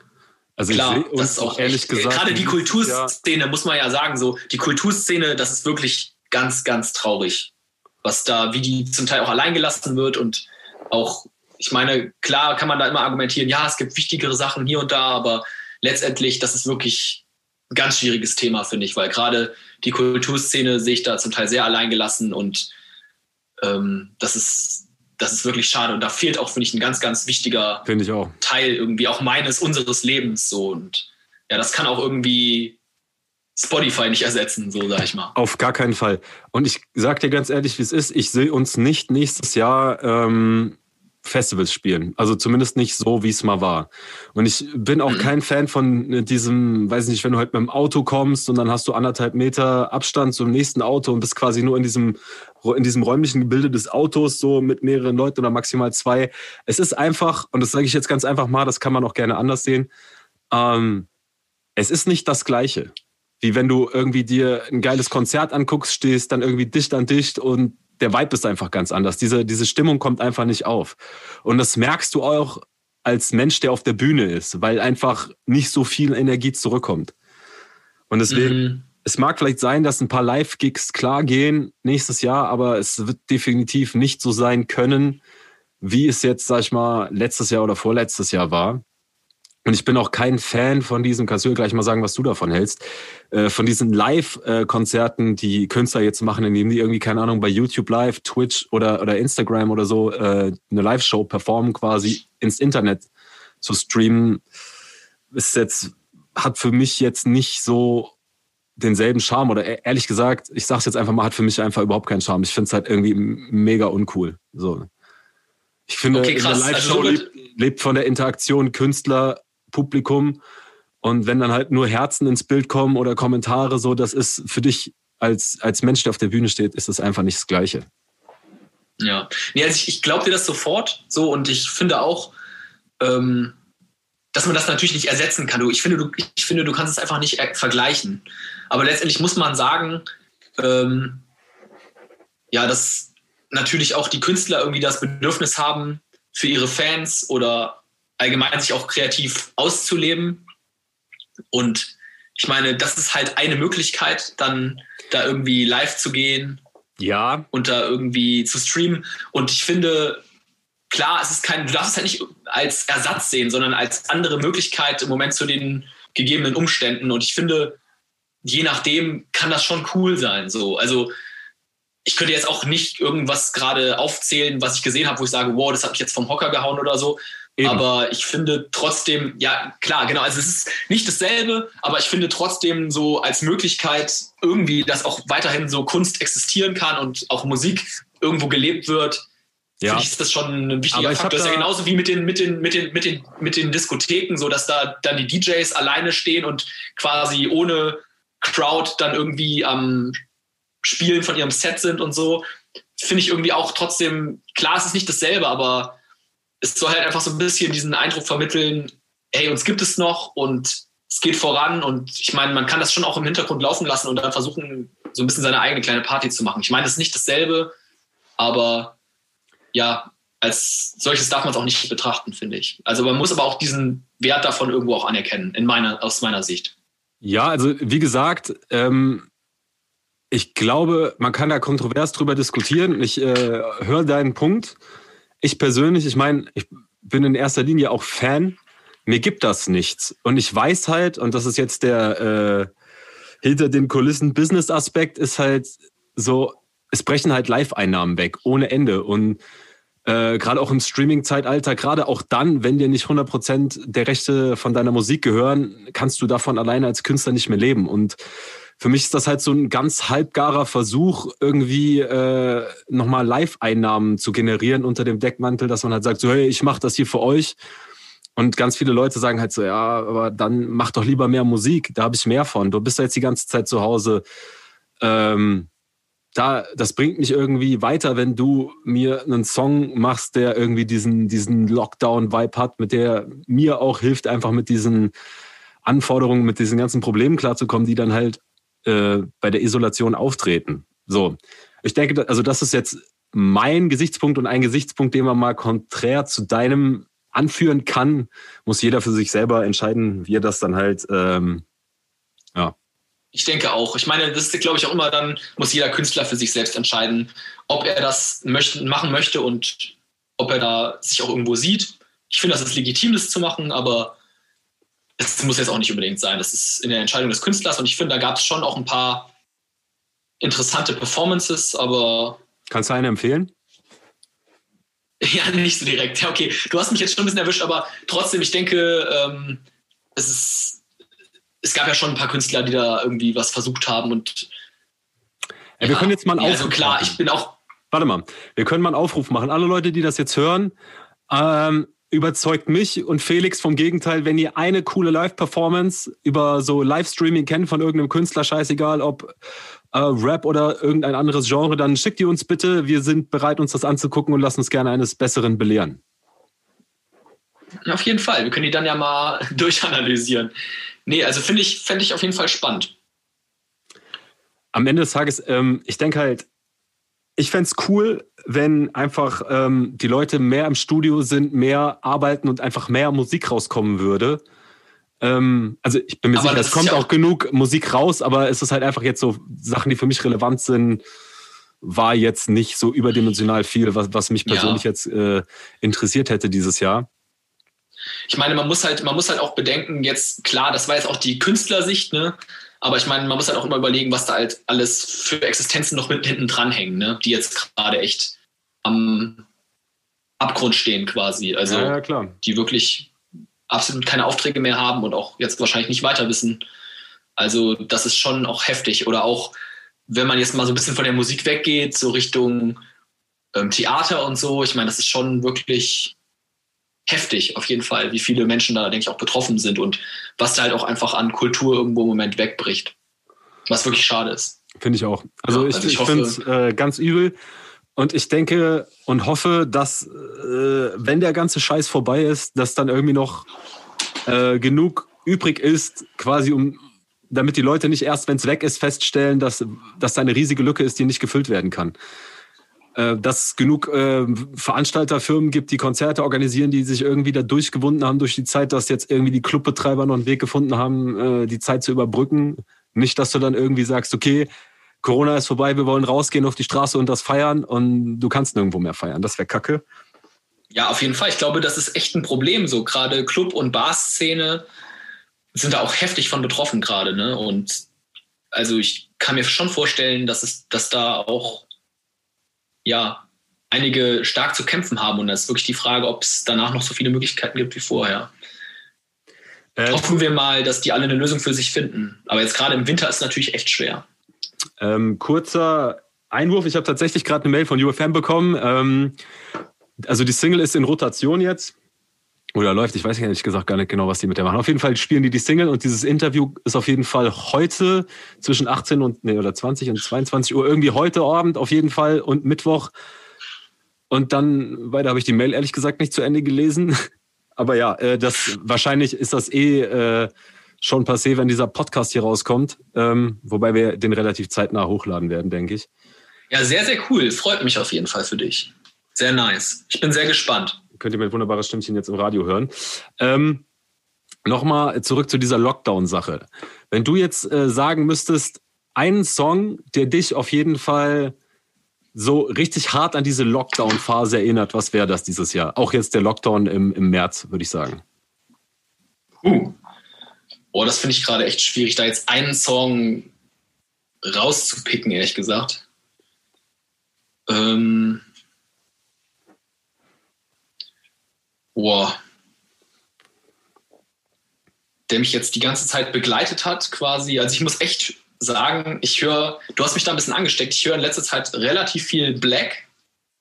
Also Klar, ich das ist auch ehrlich echt, gesagt. Gerade die Kulturszene, ja. muss man ja sagen, so, die Kulturszene, das ist wirklich ganz, ganz traurig. Was da, wie die zum Teil auch allein gelassen wird und auch, ich meine, klar kann man da immer argumentieren, ja, es gibt wichtigere Sachen hier und da, aber letztendlich, das ist wirklich ein ganz schwieriges Thema, finde ich, weil gerade die Kulturszene sehe ich da zum Teil sehr alleingelassen und ähm, das ist das ist wirklich schade und da fehlt auch finde ich ein ganz ganz wichtiger Teil irgendwie auch meines unseres Lebens so und ja das kann auch irgendwie Spotify nicht ersetzen, so sag ich mal. Auf gar keinen Fall. Und ich sag dir ganz ehrlich, wie es ist, ich sehe uns nicht nächstes Jahr ähm, Festivals spielen. Also zumindest nicht so, wie es mal war. Und ich bin auch kein Fan von diesem, weiß nicht, wenn du halt mit dem Auto kommst und dann hast du anderthalb Meter Abstand zum nächsten Auto und bist quasi nur in diesem, in diesem räumlichen Gebilde des Autos, so mit mehreren Leuten oder maximal zwei. Es ist einfach, und das sage ich jetzt ganz einfach mal, das kann man auch gerne anders sehen, ähm, es ist nicht das Gleiche. Wie wenn du irgendwie dir ein geiles Konzert anguckst, stehst dann irgendwie dicht an dicht und der Vibe ist einfach ganz anders. Diese, diese Stimmung kommt einfach nicht auf. Und das merkst du auch als Mensch, der auf der Bühne ist, weil einfach nicht so viel Energie zurückkommt. Und deswegen, mhm. es mag vielleicht sein, dass ein paar Live-Gigs klar gehen nächstes Jahr, aber es wird definitiv nicht so sein können, wie es jetzt, sag ich mal, letztes Jahr oder vorletztes Jahr war. Und ich bin auch kein Fan von diesem, kannst du gleich mal sagen, was du davon hältst, äh, von diesen Live-Konzerten, die Künstler jetzt machen, indem die irgendwie, keine Ahnung, bei YouTube Live, Twitch oder, oder Instagram oder so äh, eine Live-Show performen, quasi ins Internet zu streamen, ist jetzt, hat für mich jetzt nicht so denselben Charme oder e-, ehrlich gesagt, ich sag's jetzt einfach mal, hat für mich einfach überhaupt keinen Charme. Ich finde es halt irgendwie mega uncool. So. Ich finde, okay, krass. eine Live-Show also, lebt, lebt von der Interaktion Künstler Publikum. Und wenn dann halt nur Herzen ins Bild kommen oder Kommentare, so, das ist für dich als, als Mensch, der auf der Bühne steht, ist das einfach nicht das Gleiche. Ja, nee, also ich, ich glaube dir das sofort so und ich finde auch, ähm, dass man das natürlich nicht ersetzen kann. Ich finde, du, ich finde, du kannst es einfach nicht vergleichen. Aber letztendlich muss man sagen, ähm, ja, dass natürlich auch die Künstler irgendwie das Bedürfnis haben, für ihre Fans oder allgemein sich auch kreativ auszuleben. Und ich meine, das ist halt eine Möglichkeit, dann da irgendwie live zu gehen. Ja. Und da irgendwie zu streamen. Und ich finde, klar, es ist kein, du darfst es halt nicht als Ersatz sehen, sondern als andere Möglichkeit im Moment zu den gegebenen Umständen. Und ich finde, je nachdem kann das schon cool sein. So, also ich könnte jetzt auch nicht irgendwas gerade aufzählen, was ich gesehen habe, wo ich sage, wow, das hat mich jetzt vom Hocker gehauen oder so. Eben. Aber ich finde trotzdem, ja klar, genau, also es ist nicht dasselbe, aber ich finde trotzdem so als Möglichkeit irgendwie, dass auch weiterhin so Kunst existieren kann und auch Musik irgendwo gelebt wird, ja. finde ich ist das schon ein wichtiger Faktor. Das ist ja genauso wie mit den, mit den, mit den, mit den, mit den Diskotheken, so dass da dann die DJs alleine stehen und quasi ohne Crowd dann irgendwie am Spielen von ihrem Set sind und so. Finde ich irgendwie auch trotzdem, klar, es ist nicht dasselbe, aber es soll halt einfach so ein bisschen diesen Eindruck vermitteln, hey, uns gibt es noch und es geht voran und ich meine, man kann das schon auch im Hintergrund laufen lassen und dann versuchen, so ein bisschen seine eigene kleine Party zu machen. Ich meine, es ist nicht dasselbe, aber ja, als solches darf man es auch nicht betrachten, finde ich. Also man muss aber auch diesen Wert davon irgendwo auch anerkennen, in meiner, aus meiner Sicht. Ja, also wie gesagt, ähm, ich glaube, man kann da kontrovers drüber diskutieren. Ich äh, höre deinen Punkt ich persönlich, ich meine, ich bin in erster Linie auch Fan. Mir gibt das nichts. Und ich weiß halt, und das ist jetzt der äh, hinter den Kulissen Business-Aspekt, ist halt so, es brechen halt Live-Einnahmen weg, ohne Ende. Und äh, gerade auch im Streaming-Zeitalter, gerade auch dann, wenn dir nicht 100% der Rechte von deiner Musik gehören, kannst du davon alleine als Künstler nicht mehr leben. Und für mich ist das halt so ein ganz halbgarer Versuch, irgendwie äh, nochmal Live-Einnahmen zu generieren unter dem Deckmantel, dass man halt sagt, so, hey, ich mache das hier für euch. Und ganz viele Leute sagen halt so, ja, aber dann mach doch lieber mehr Musik, da habe ich mehr von. Du bist ja jetzt die ganze Zeit zu Hause. Ähm, da, das bringt mich irgendwie weiter, wenn du mir einen Song machst, der irgendwie diesen, diesen Lockdown-Vibe hat, mit der mir auch hilft, einfach mit diesen Anforderungen, mit diesen ganzen Problemen klarzukommen, die dann halt äh, bei der Isolation auftreten. So, ich denke, also das ist jetzt mein Gesichtspunkt und ein Gesichtspunkt, den man mal konträr zu deinem anführen kann, muss jeder für sich selber entscheiden, wie er das dann halt, ähm, ja. Ich denke auch. Ich meine, das ist, glaube ich, auch immer dann, muss jeder Künstler für sich selbst entscheiden, ob er das möchte, machen möchte und ob er da sich auch irgendwo sieht. Ich finde, das ist legitim, das zu machen, aber es muss jetzt auch nicht unbedingt sein. Das ist in der Entscheidung des Künstlers und ich finde, da gab es schon auch ein paar interessante Performances, aber. Kannst du eine empfehlen? Ja, nicht so direkt. Ja, okay. Du hast mich jetzt schon ein bisschen erwischt, aber trotzdem, ich denke, ähm, es ist. Es gab ja schon ein paar Künstler, die da irgendwie was versucht haben und. Ja, wir können jetzt mal einen Aufruf Also klar, machen. ich bin auch. Warte mal, wir können mal einen Aufruf machen. Alle Leute, die das jetzt hören, ähm, überzeugt mich und Felix vom Gegenteil, wenn ihr eine coole Live-Performance über so Livestreaming kennt von irgendeinem Künstler, scheißegal, ob äh, Rap oder irgendein anderes Genre, dann schickt ihr uns bitte. Wir sind bereit, uns das anzugucken und lassen uns gerne eines Besseren belehren. Auf jeden Fall. Wir können die dann ja mal durchanalysieren. Nee, also finde ich, fände ich auf jeden Fall spannend. Am Ende des Tages, ähm, ich denke halt, ich fände es cool, wenn einfach ähm, die Leute mehr im Studio sind, mehr arbeiten und einfach mehr Musik rauskommen würde. Ähm, also ich bin mir aber sicher, es kommt ja auch genug Musik raus, aber es ist halt einfach jetzt so Sachen, die für mich relevant sind, war jetzt nicht so überdimensional viel, was, was mich persönlich ja. jetzt äh, interessiert hätte dieses Jahr. Ich meine, man muss halt, man muss halt auch bedenken, jetzt klar, das war jetzt auch die Künstlersicht, ne? Aber ich meine, man muss halt auch immer überlegen, was da halt alles für Existenzen noch mit hinten dranhängen, ne? die jetzt gerade echt am Abgrund stehen quasi. Also ja, ja, die wirklich absolut keine Aufträge mehr haben und auch jetzt wahrscheinlich nicht weiter wissen. Also das ist schon auch heftig. Oder auch, wenn man jetzt mal so ein bisschen von der Musik weggeht, so Richtung ähm, Theater und so, ich meine, das ist schon wirklich heftig auf jeden Fall, wie viele Menschen da, denke ich, auch betroffen sind und was da halt auch einfach an Kultur irgendwo im Moment wegbricht. Was wirklich schade ist. Finde ich auch. Also, ja, also ich, ich, ich finde es äh, ganz übel. Und ich denke und hoffe, dass, äh, wenn der ganze Scheiß vorbei ist, dass dann irgendwie noch äh, genug übrig ist, quasi um, damit die Leute nicht erst, wenn es weg ist, feststellen, dass, dass da eine riesige Lücke ist, die nicht gefüllt werden kann. Äh, dass es genug äh, Veranstalterfirmen gibt, die Konzerte organisieren, die sich irgendwie da durchgewunden haben durch die Zeit, dass jetzt irgendwie die Clubbetreiber noch einen Weg gefunden haben, äh, die Zeit zu überbrücken. Nicht, dass du dann irgendwie sagst, okay, Corona ist vorbei, wir wollen rausgehen auf die Straße und das feiern und du kannst nirgendwo mehr feiern. Das wäre kacke. Ja, auf jeden Fall. Ich glaube, das ist echt ein Problem. So gerade Club- und Bar-Szene sind da auch heftig von betroffen gerade. Ne? Und also ich kann mir schon vorstellen, dass es, dass da auch ja einige stark zu kämpfen haben. Und das ist wirklich die Frage, ob es danach noch so viele Möglichkeiten gibt wie vorher. Äh, Hoffen wir mal, dass die alle eine Lösung für sich finden. Aber jetzt gerade im Winter ist es natürlich echt schwer. Ähm, kurzer Einwurf. Ich habe tatsächlich gerade eine Mail von UFM bekommen. Ähm, also die Single ist in Rotation jetzt. Oder läuft, ich weiß ehrlich gesagt gar nicht genau, was die mit der machen. Auf jeden Fall spielen die die Single und dieses Interview ist auf jeden Fall heute zwischen 18 und, nee, oder 20 und 22 Uhr, irgendwie heute Abend auf jeden Fall und Mittwoch. Und dann, weiter habe ich die Mail ehrlich gesagt nicht zu Ende gelesen. Aber ja, äh, das wahrscheinlich ist das eh äh, schon passé, wenn dieser Podcast hier rauskommt. Ähm, wobei wir den relativ zeitnah hochladen werden, denke ich. Ja, sehr, sehr cool. Freut mich auf jeden Fall für dich. Sehr nice. Ich bin sehr gespannt. Könnt ihr mein wunderbares Stimmchen jetzt im Radio hören. Ähm, Nochmal zurück zu dieser Lockdown-Sache. Wenn du jetzt äh, sagen müsstest, einen Song, der dich auf jeden Fall so richtig hart an diese Lockdown-Phase erinnert, was wäre das dieses Jahr? Auch jetzt der Lockdown im, im März, würde ich sagen. Uh, Boah, das finde ich gerade echt schwierig, da jetzt einen Song rauszupicken, ehrlich gesagt. Ähm. Boah. Der mich jetzt die ganze Zeit begleitet hat, quasi. Also ich muss echt sagen, ich höre, du hast mich da ein bisschen angesteckt, ich höre in letzter Zeit relativ viel Black.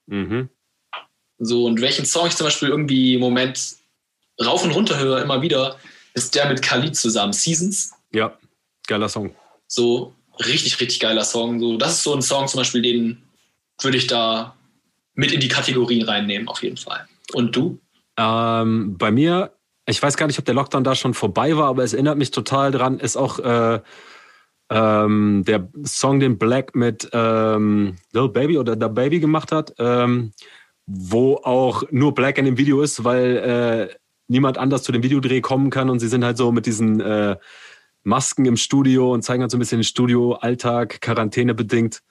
Mhm. So, und welchen Song ich zum Beispiel irgendwie im Moment rauf und runter höre, immer wieder, ist der mit Khalid zusammen, Seasons. Ja, geiler Song. So richtig, richtig geiler Song. So, das ist so ein Song zum Beispiel, den würde ich da mit in die Kategorien reinnehmen, auf jeden Fall. Und du? Ähm, bei mir ich weiß gar nicht, ob der Lockdown da schon vorbei war, aber es erinnert mich total dran, ist auch äh, ähm, der Song, den Black mit ähm, Lil Baby oder The Baby gemacht hat, ähm, wo auch nur Black in dem Video ist, weil äh, niemand anders zu dem Videodreh kommen kann und sie sind halt so mit diesen äh, Masken im Studio und zeigen halt so ein bisschen den Studio-Alltag, Quarantäne bedingt.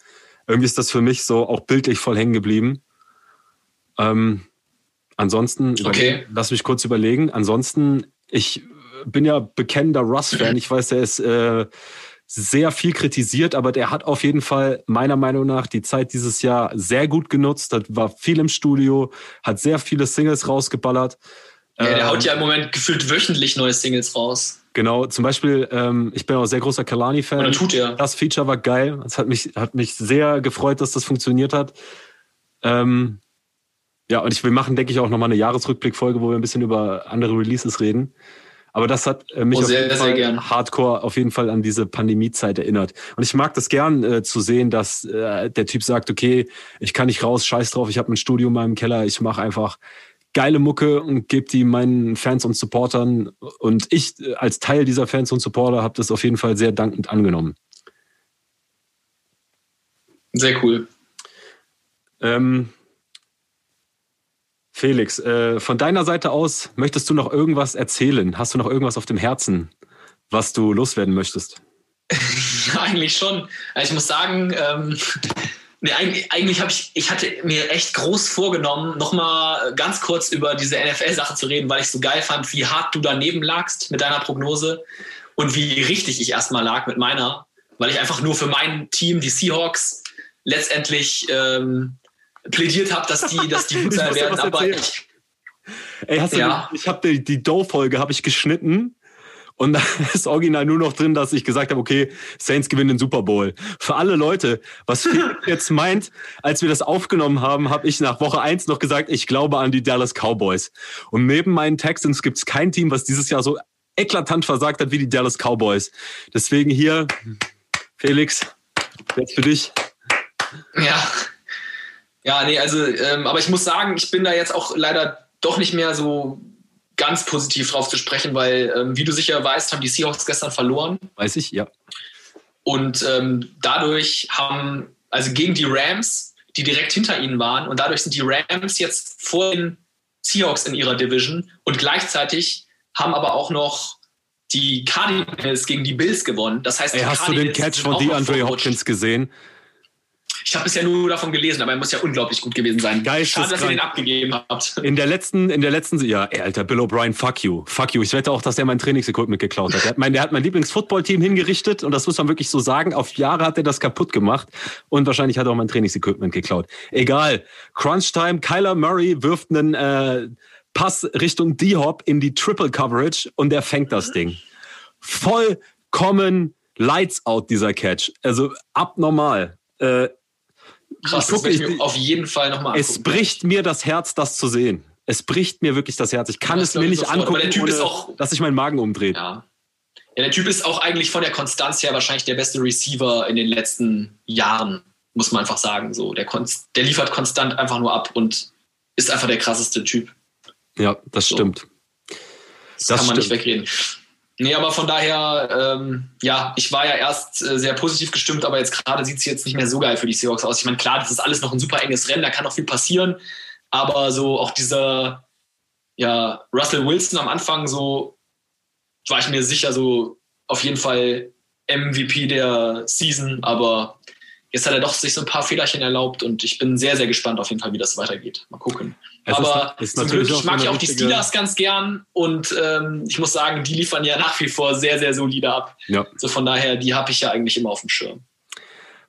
Irgendwie ist das für mich so auch bildlich voll hängen geblieben. Ähm, ansonsten, okay. lass mich kurz überlegen. Ansonsten, ich bin ja bekennender Russ-Fan. Ich weiß, der ist äh, sehr viel kritisiert, aber der hat auf jeden Fall meiner Meinung nach die Zeit dieses Jahr sehr gut genutzt. Hat, war viel im Studio, hat sehr viele Singles rausgeballert. Ja, der ähm, haut ja im Moment gefühlt wöchentlich neue Singles raus. Genau, zum Beispiel, ähm, ich bin auch sehr großer Kalani-Fan. tut er. Das Feature war geil. Es hat mich, hat mich sehr gefreut, dass das funktioniert hat. Ähm, ja, und ich, wir machen, denke ich, auch nochmal eine Jahresrückblickfolge, wo wir ein bisschen über andere Releases reden. Aber das hat äh, mich oh, sehr, auf jeden Fall hardcore auf jeden Fall an diese Pandemiezeit erinnert. Und ich mag das gern äh, zu sehen, dass äh, der Typ sagt, okay, ich kann nicht raus, scheiß drauf, ich habe ein Studio in meinem Keller, ich mache einfach geile Mucke und gebe die meinen Fans und Supportern. Und ich äh, als Teil dieser Fans und Supporter habe das auf jeden Fall sehr dankend angenommen. Sehr cool. Ähm, Felix, äh, von deiner Seite aus, möchtest du noch irgendwas erzählen? Hast du noch irgendwas auf dem Herzen, was du loswerden möchtest? eigentlich schon. Also ich muss sagen, ähm, nee, eigentlich, eigentlich habe ich, ich hatte mir echt groß vorgenommen, nochmal ganz kurz über diese NFL-Sache zu reden, weil ich so geil fand, wie hart du daneben lagst mit deiner Prognose und wie richtig ich erstmal lag mit meiner, weil ich einfach nur für mein Team, die Seahawks, letztendlich ähm, plädiert habe, dass die, dass die gut sein werden. Aber ich, Ey, hast du ja. ich habe die, die Doe-Folge habe ich geschnitten und da ist original nur noch drin, dass ich gesagt habe, okay, Saints gewinnen den Super Bowl. Für alle Leute, was Felix jetzt meint, als wir das aufgenommen haben, habe ich nach Woche eins noch gesagt, ich glaube an die Dallas Cowboys. Und neben meinen Texans gibt es kein Team, was dieses Jahr so eklatant versagt hat wie die Dallas Cowboys. Deswegen hier, Felix, jetzt für dich. Ja, ja, nee, also, ähm, aber ich muss sagen, ich bin da jetzt auch leider doch nicht mehr so ganz positiv drauf zu sprechen, weil, ähm, wie du sicher weißt, haben die Seahawks gestern verloren. Weiß ich, ja. Und ähm, dadurch haben, also gegen die Rams, die direkt hinter ihnen waren, und dadurch sind die Rams jetzt vor den Seahawks in ihrer Division und gleichzeitig haben aber auch noch die Cardinals gegen die Bills gewonnen. Das heißt, Ey, hast du den Catch von DeAndre Hopkins gesehen? Ich habe bisher nur davon gelesen, aber er muss ja unglaublich gut gewesen sein. Schade, dass ihr den abgegeben habt. In der letzten, in der letzten, ja, ey, Alter, Bill O'Brien, fuck you. Fuck you. Ich wette auch, dass der mein Trainingsequipment geklaut hat. Der hat mein, der hat mein Lieblingsfootballteam hingerichtet und das muss man wirklich so sagen. Auf Jahre hat er das kaputt gemacht und wahrscheinlich hat er auch mein Trainingsequipment geklaut. Egal. Crunch Time, Kyler Murray wirft einen äh, Pass Richtung D-Hop in die Triple Coverage und er fängt das Ding. Vollkommen Lights out, dieser Catch. Also abnormal. Äh, Krass, guck, das ich, mir auf jeden Fall nochmal Es bricht mir das Herz, das zu sehen. Es bricht mir wirklich das Herz. Ich kann es mir nicht angucken, der typ ohne, ist auch, dass sich mein Magen umdreht. Ja. ja, der Typ ist auch eigentlich von der Konstanz her wahrscheinlich der beste Receiver in den letzten Jahren, muss man einfach sagen. So, der, der liefert konstant einfach nur ab und ist einfach der krasseste Typ. Ja, das so. stimmt. Das, das kann man stimmt. nicht wegreden. Nee, aber von daher, ähm, ja, ich war ja erst äh, sehr positiv gestimmt, aber jetzt gerade sieht es jetzt nicht mehr so geil für die Seahawks aus. Ich meine, klar, das ist alles noch ein super enges Rennen, da kann noch viel passieren, aber so auch dieser, ja, Russell Wilson am Anfang, so war ich mir sicher, so auf jeden Fall MVP der Season, aber jetzt hat er doch sich so ein paar Fehlerchen erlaubt und ich bin sehr, sehr gespannt auf jeden Fall, wie das weitergeht. Mal gucken. Es Aber ist, ist zum Glück, ich mag ja auch die Steelers ganz gern und ähm, ich muss sagen, die liefern ja nach wie vor sehr, sehr solide ab. Ja. So von daher, die habe ich ja eigentlich immer auf dem Schirm.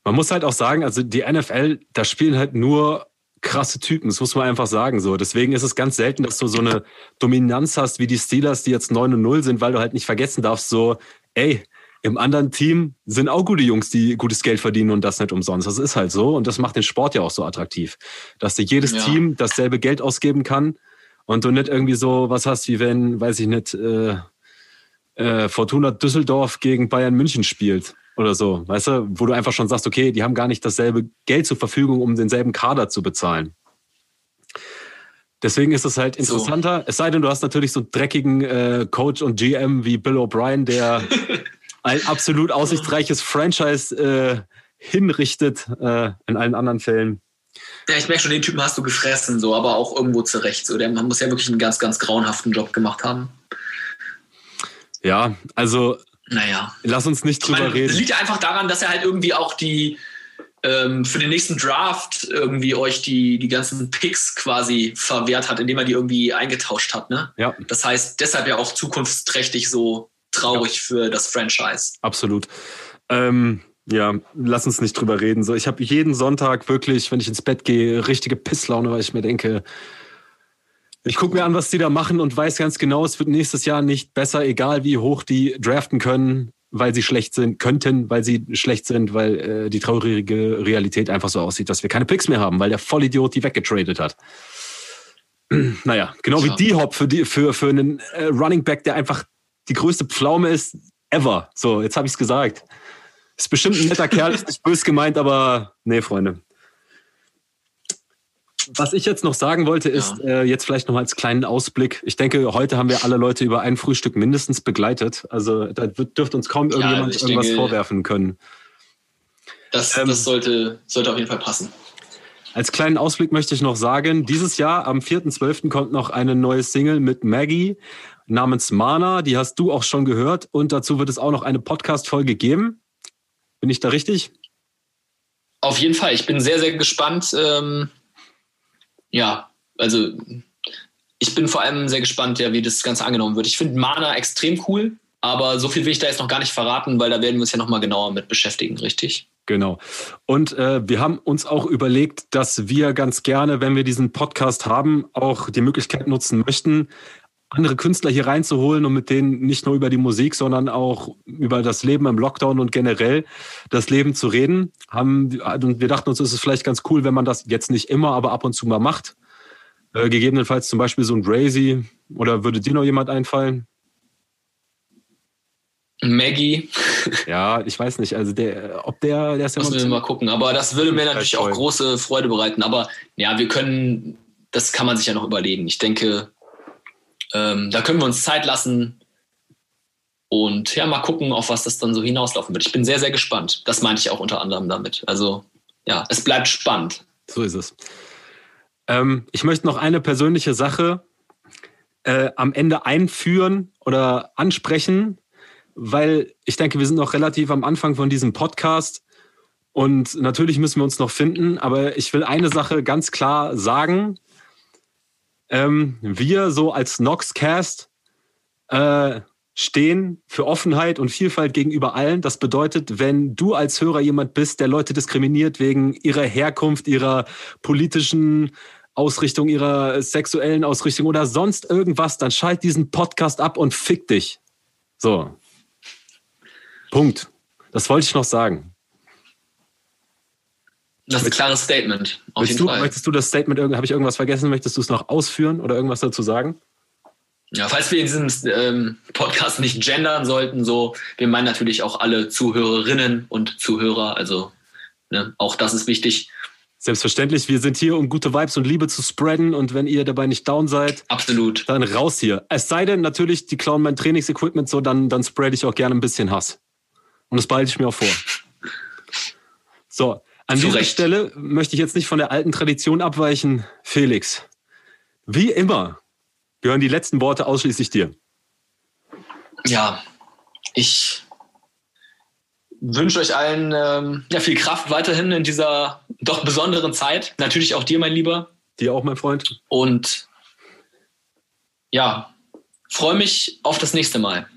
Man muss halt auch sagen, also die NFL, da spielen halt nur krasse Typen, das muss man einfach sagen so. Deswegen ist es ganz selten, dass du so eine Dominanz hast wie die Steelers, die jetzt 9 und 0 sind, weil du halt nicht vergessen darfst, so, ey, im anderen Team sind auch gute Jungs, die gutes Geld verdienen und das nicht umsonst. Das ist halt so und das macht den Sport ja auch so attraktiv, dass dir jedes ja. Team dasselbe Geld ausgeben kann und du nicht irgendwie so was hast, wie wenn, weiß ich nicht, äh, äh, Fortuna Düsseldorf gegen Bayern München spielt oder so, weißt du, wo du einfach schon sagst, okay, die haben gar nicht dasselbe Geld zur Verfügung, um denselben Kader zu bezahlen. Deswegen ist es halt interessanter. So. Es sei denn, du hast natürlich so einen dreckigen äh, Coach und GM wie Bill O'Brien, der ein absolut aussichtsreiches Franchise äh, hinrichtet äh, in allen anderen Fällen. Ja, ich merke schon, den Typen hast du gefressen, so, aber auch irgendwo zurecht. So, der man muss ja wirklich einen ganz, ganz grauenhaften Job gemacht haben. Ja, also naja. Lass uns nicht drüber meine, reden. Das liegt ja einfach daran, dass er halt irgendwie auch die ähm, für den nächsten Draft irgendwie euch die, die ganzen Picks quasi verwehrt hat, indem er die irgendwie eingetauscht hat. Ne? Ja. Das heißt, deshalb ja auch zukunftsträchtig so traurig ja. für das Franchise. Absolut. Ähm, ja, lass uns nicht drüber reden. So, ich habe jeden Sonntag wirklich, wenn ich ins Bett gehe, richtige Pisslaune, weil ich mir denke, ich gucke mir an, was die da machen und weiß ganz genau, es wird nächstes Jahr nicht besser, egal wie hoch die draften können, weil sie schlecht sind, könnten, weil sie schlecht sind, weil äh, die traurige Realität einfach so aussieht, dass wir keine Picks mehr haben, weil der Vollidiot die weggetradet hat. naja, genau wie die Hop für, die, für, für einen äh, Running Back, der einfach die größte Pflaume ist ever. So, jetzt habe ich es gesagt. Ist bestimmt ein netter Kerl, ist nicht böse gemeint, aber nee, Freunde. Was ich jetzt noch sagen wollte, ist ja. äh, jetzt vielleicht noch als kleinen Ausblick. Ich denke, heute haben wir alle Leute über ein Frühstück mindestens begleitet. Also da dürfte uns kaum irgendjemand ja, irgendwas denke, vorwerfen können. Das, ähm, das sollte, sollte auf jeden Fall passen. Als kleinen Ausblick möchte ich noch sagen, dieses Jahr am 4.12. kommt noch eine neue Single mit Maggie namens Mana. Die hast du auch schon gehört. Und dazu wird es auch noch eine Podcast-Folge geben. Bin ich da richtig? Auf jeden Fall. Ich bin sehr, sehr gespannt. Ähm, ja, also ich bin vor allem sehr gespannt, ja, wie das Ganze angenommen wird. Ich finde Mana extrem cool, aber so viel will ich da jetzt noch gar nicht verraten, weil da werden wir uns ja nochmal genauer mit beschäftigen, richtig? Genau. Und äh, wir haben uns auch überlegt, dass wir ganz gerne, wenn wir diesen Podcast haben, auch die Möglichkeit nutzen möchten, andere Künstler hier reinzuholen und mit denen nicht nur über die Musik, sondern auch über das Leben im Lockdown und generell das Leben zu reden. Haben, und wir dachten uns, es ist vielleicht ganz cool, wenn man das jetzt nicht immer, aber ab und zu mal macht. Äh, gegebenenfalls zum Beispiel so ein Brazy oder würde dir noch jemand einfallen? Maggie. Ja, ich weiß nicht. Also der, ob der, der ist ja Müssen wir mal gucken. Aber das würde mir natürlich auch große Freude bereiten. Aber ja, wir können, das kann man sich ja noch überlegen. Ich denke, ähm, da können wir uns Zeit lassen und ja, mal gucken, auf was das dann so hinauslaufen wird. Ich bin sehr, sehr gespannt. Das meinte ich auch unter anderem damit. Also ja, es bleibt spannend. So ist es. Ähm, ich möchte noch eine persönliche Sache äh, am Ende einführen oder ansprechen, weil ich denke, wir sind noch relativ am Anfang von diesem Podcast und natürlich müssen wir uns noch finden, aber ich will eine Sache ganz klar sagen ähm, wir so als Noxcast äh, stehen für Offenheit und Vielfalt gegenüber allen. Das bedeutet, wenn du als Hörer jemand bist, der Leute diskriminiert wegen ihrer Herkunft, ihrer politischen Ausrichtung, ihrer sexuellen Ausrichtung oder sonst irgendwas, dann schalt diesen Podcast ab und fick dich. So. Punkt. Das wollte ich noch sagen. Das ist ein klares Statement. Auf jeden du, Fall. Möchtest du das Statement, habe ich irgendwas vergessen? Möchtest du es noch ausführen oder irgendwas dazu sagen? Ja, falls wir in diesem ähm, Podcast nicht gendern sollten, so, wir meinen natürlich auch alle Zuhörerinnen und Zuhörer, also ne, auch das ist wichtig. Selbstverständlich, wir sind hier, um gute Vibes und Liebe zu spreaden und wenn ihr dabei nicht down seid, absolut, dann raus hier. Es sei denn, natürlich, die klauen mein Trainingsequipment so, dann, dann spread ich auch gerne ein bisschen Hass. Und das behalte ich mir auch vor. So, an Zu dieser. Stelle möchte ich jetzt nicht von der alten Tradition abweichen. Felix, wie immer gehören die letzten Worte ausschließlich dir. Ja, ich wünsche euch allen ähm, ja, viel Kraft weiterhin in dieser doch besonderen Zeit. Natürlich auch dir, mein Lieber. Dir auch, mein Freund. Und ja, freue mich auf das nächste Mal.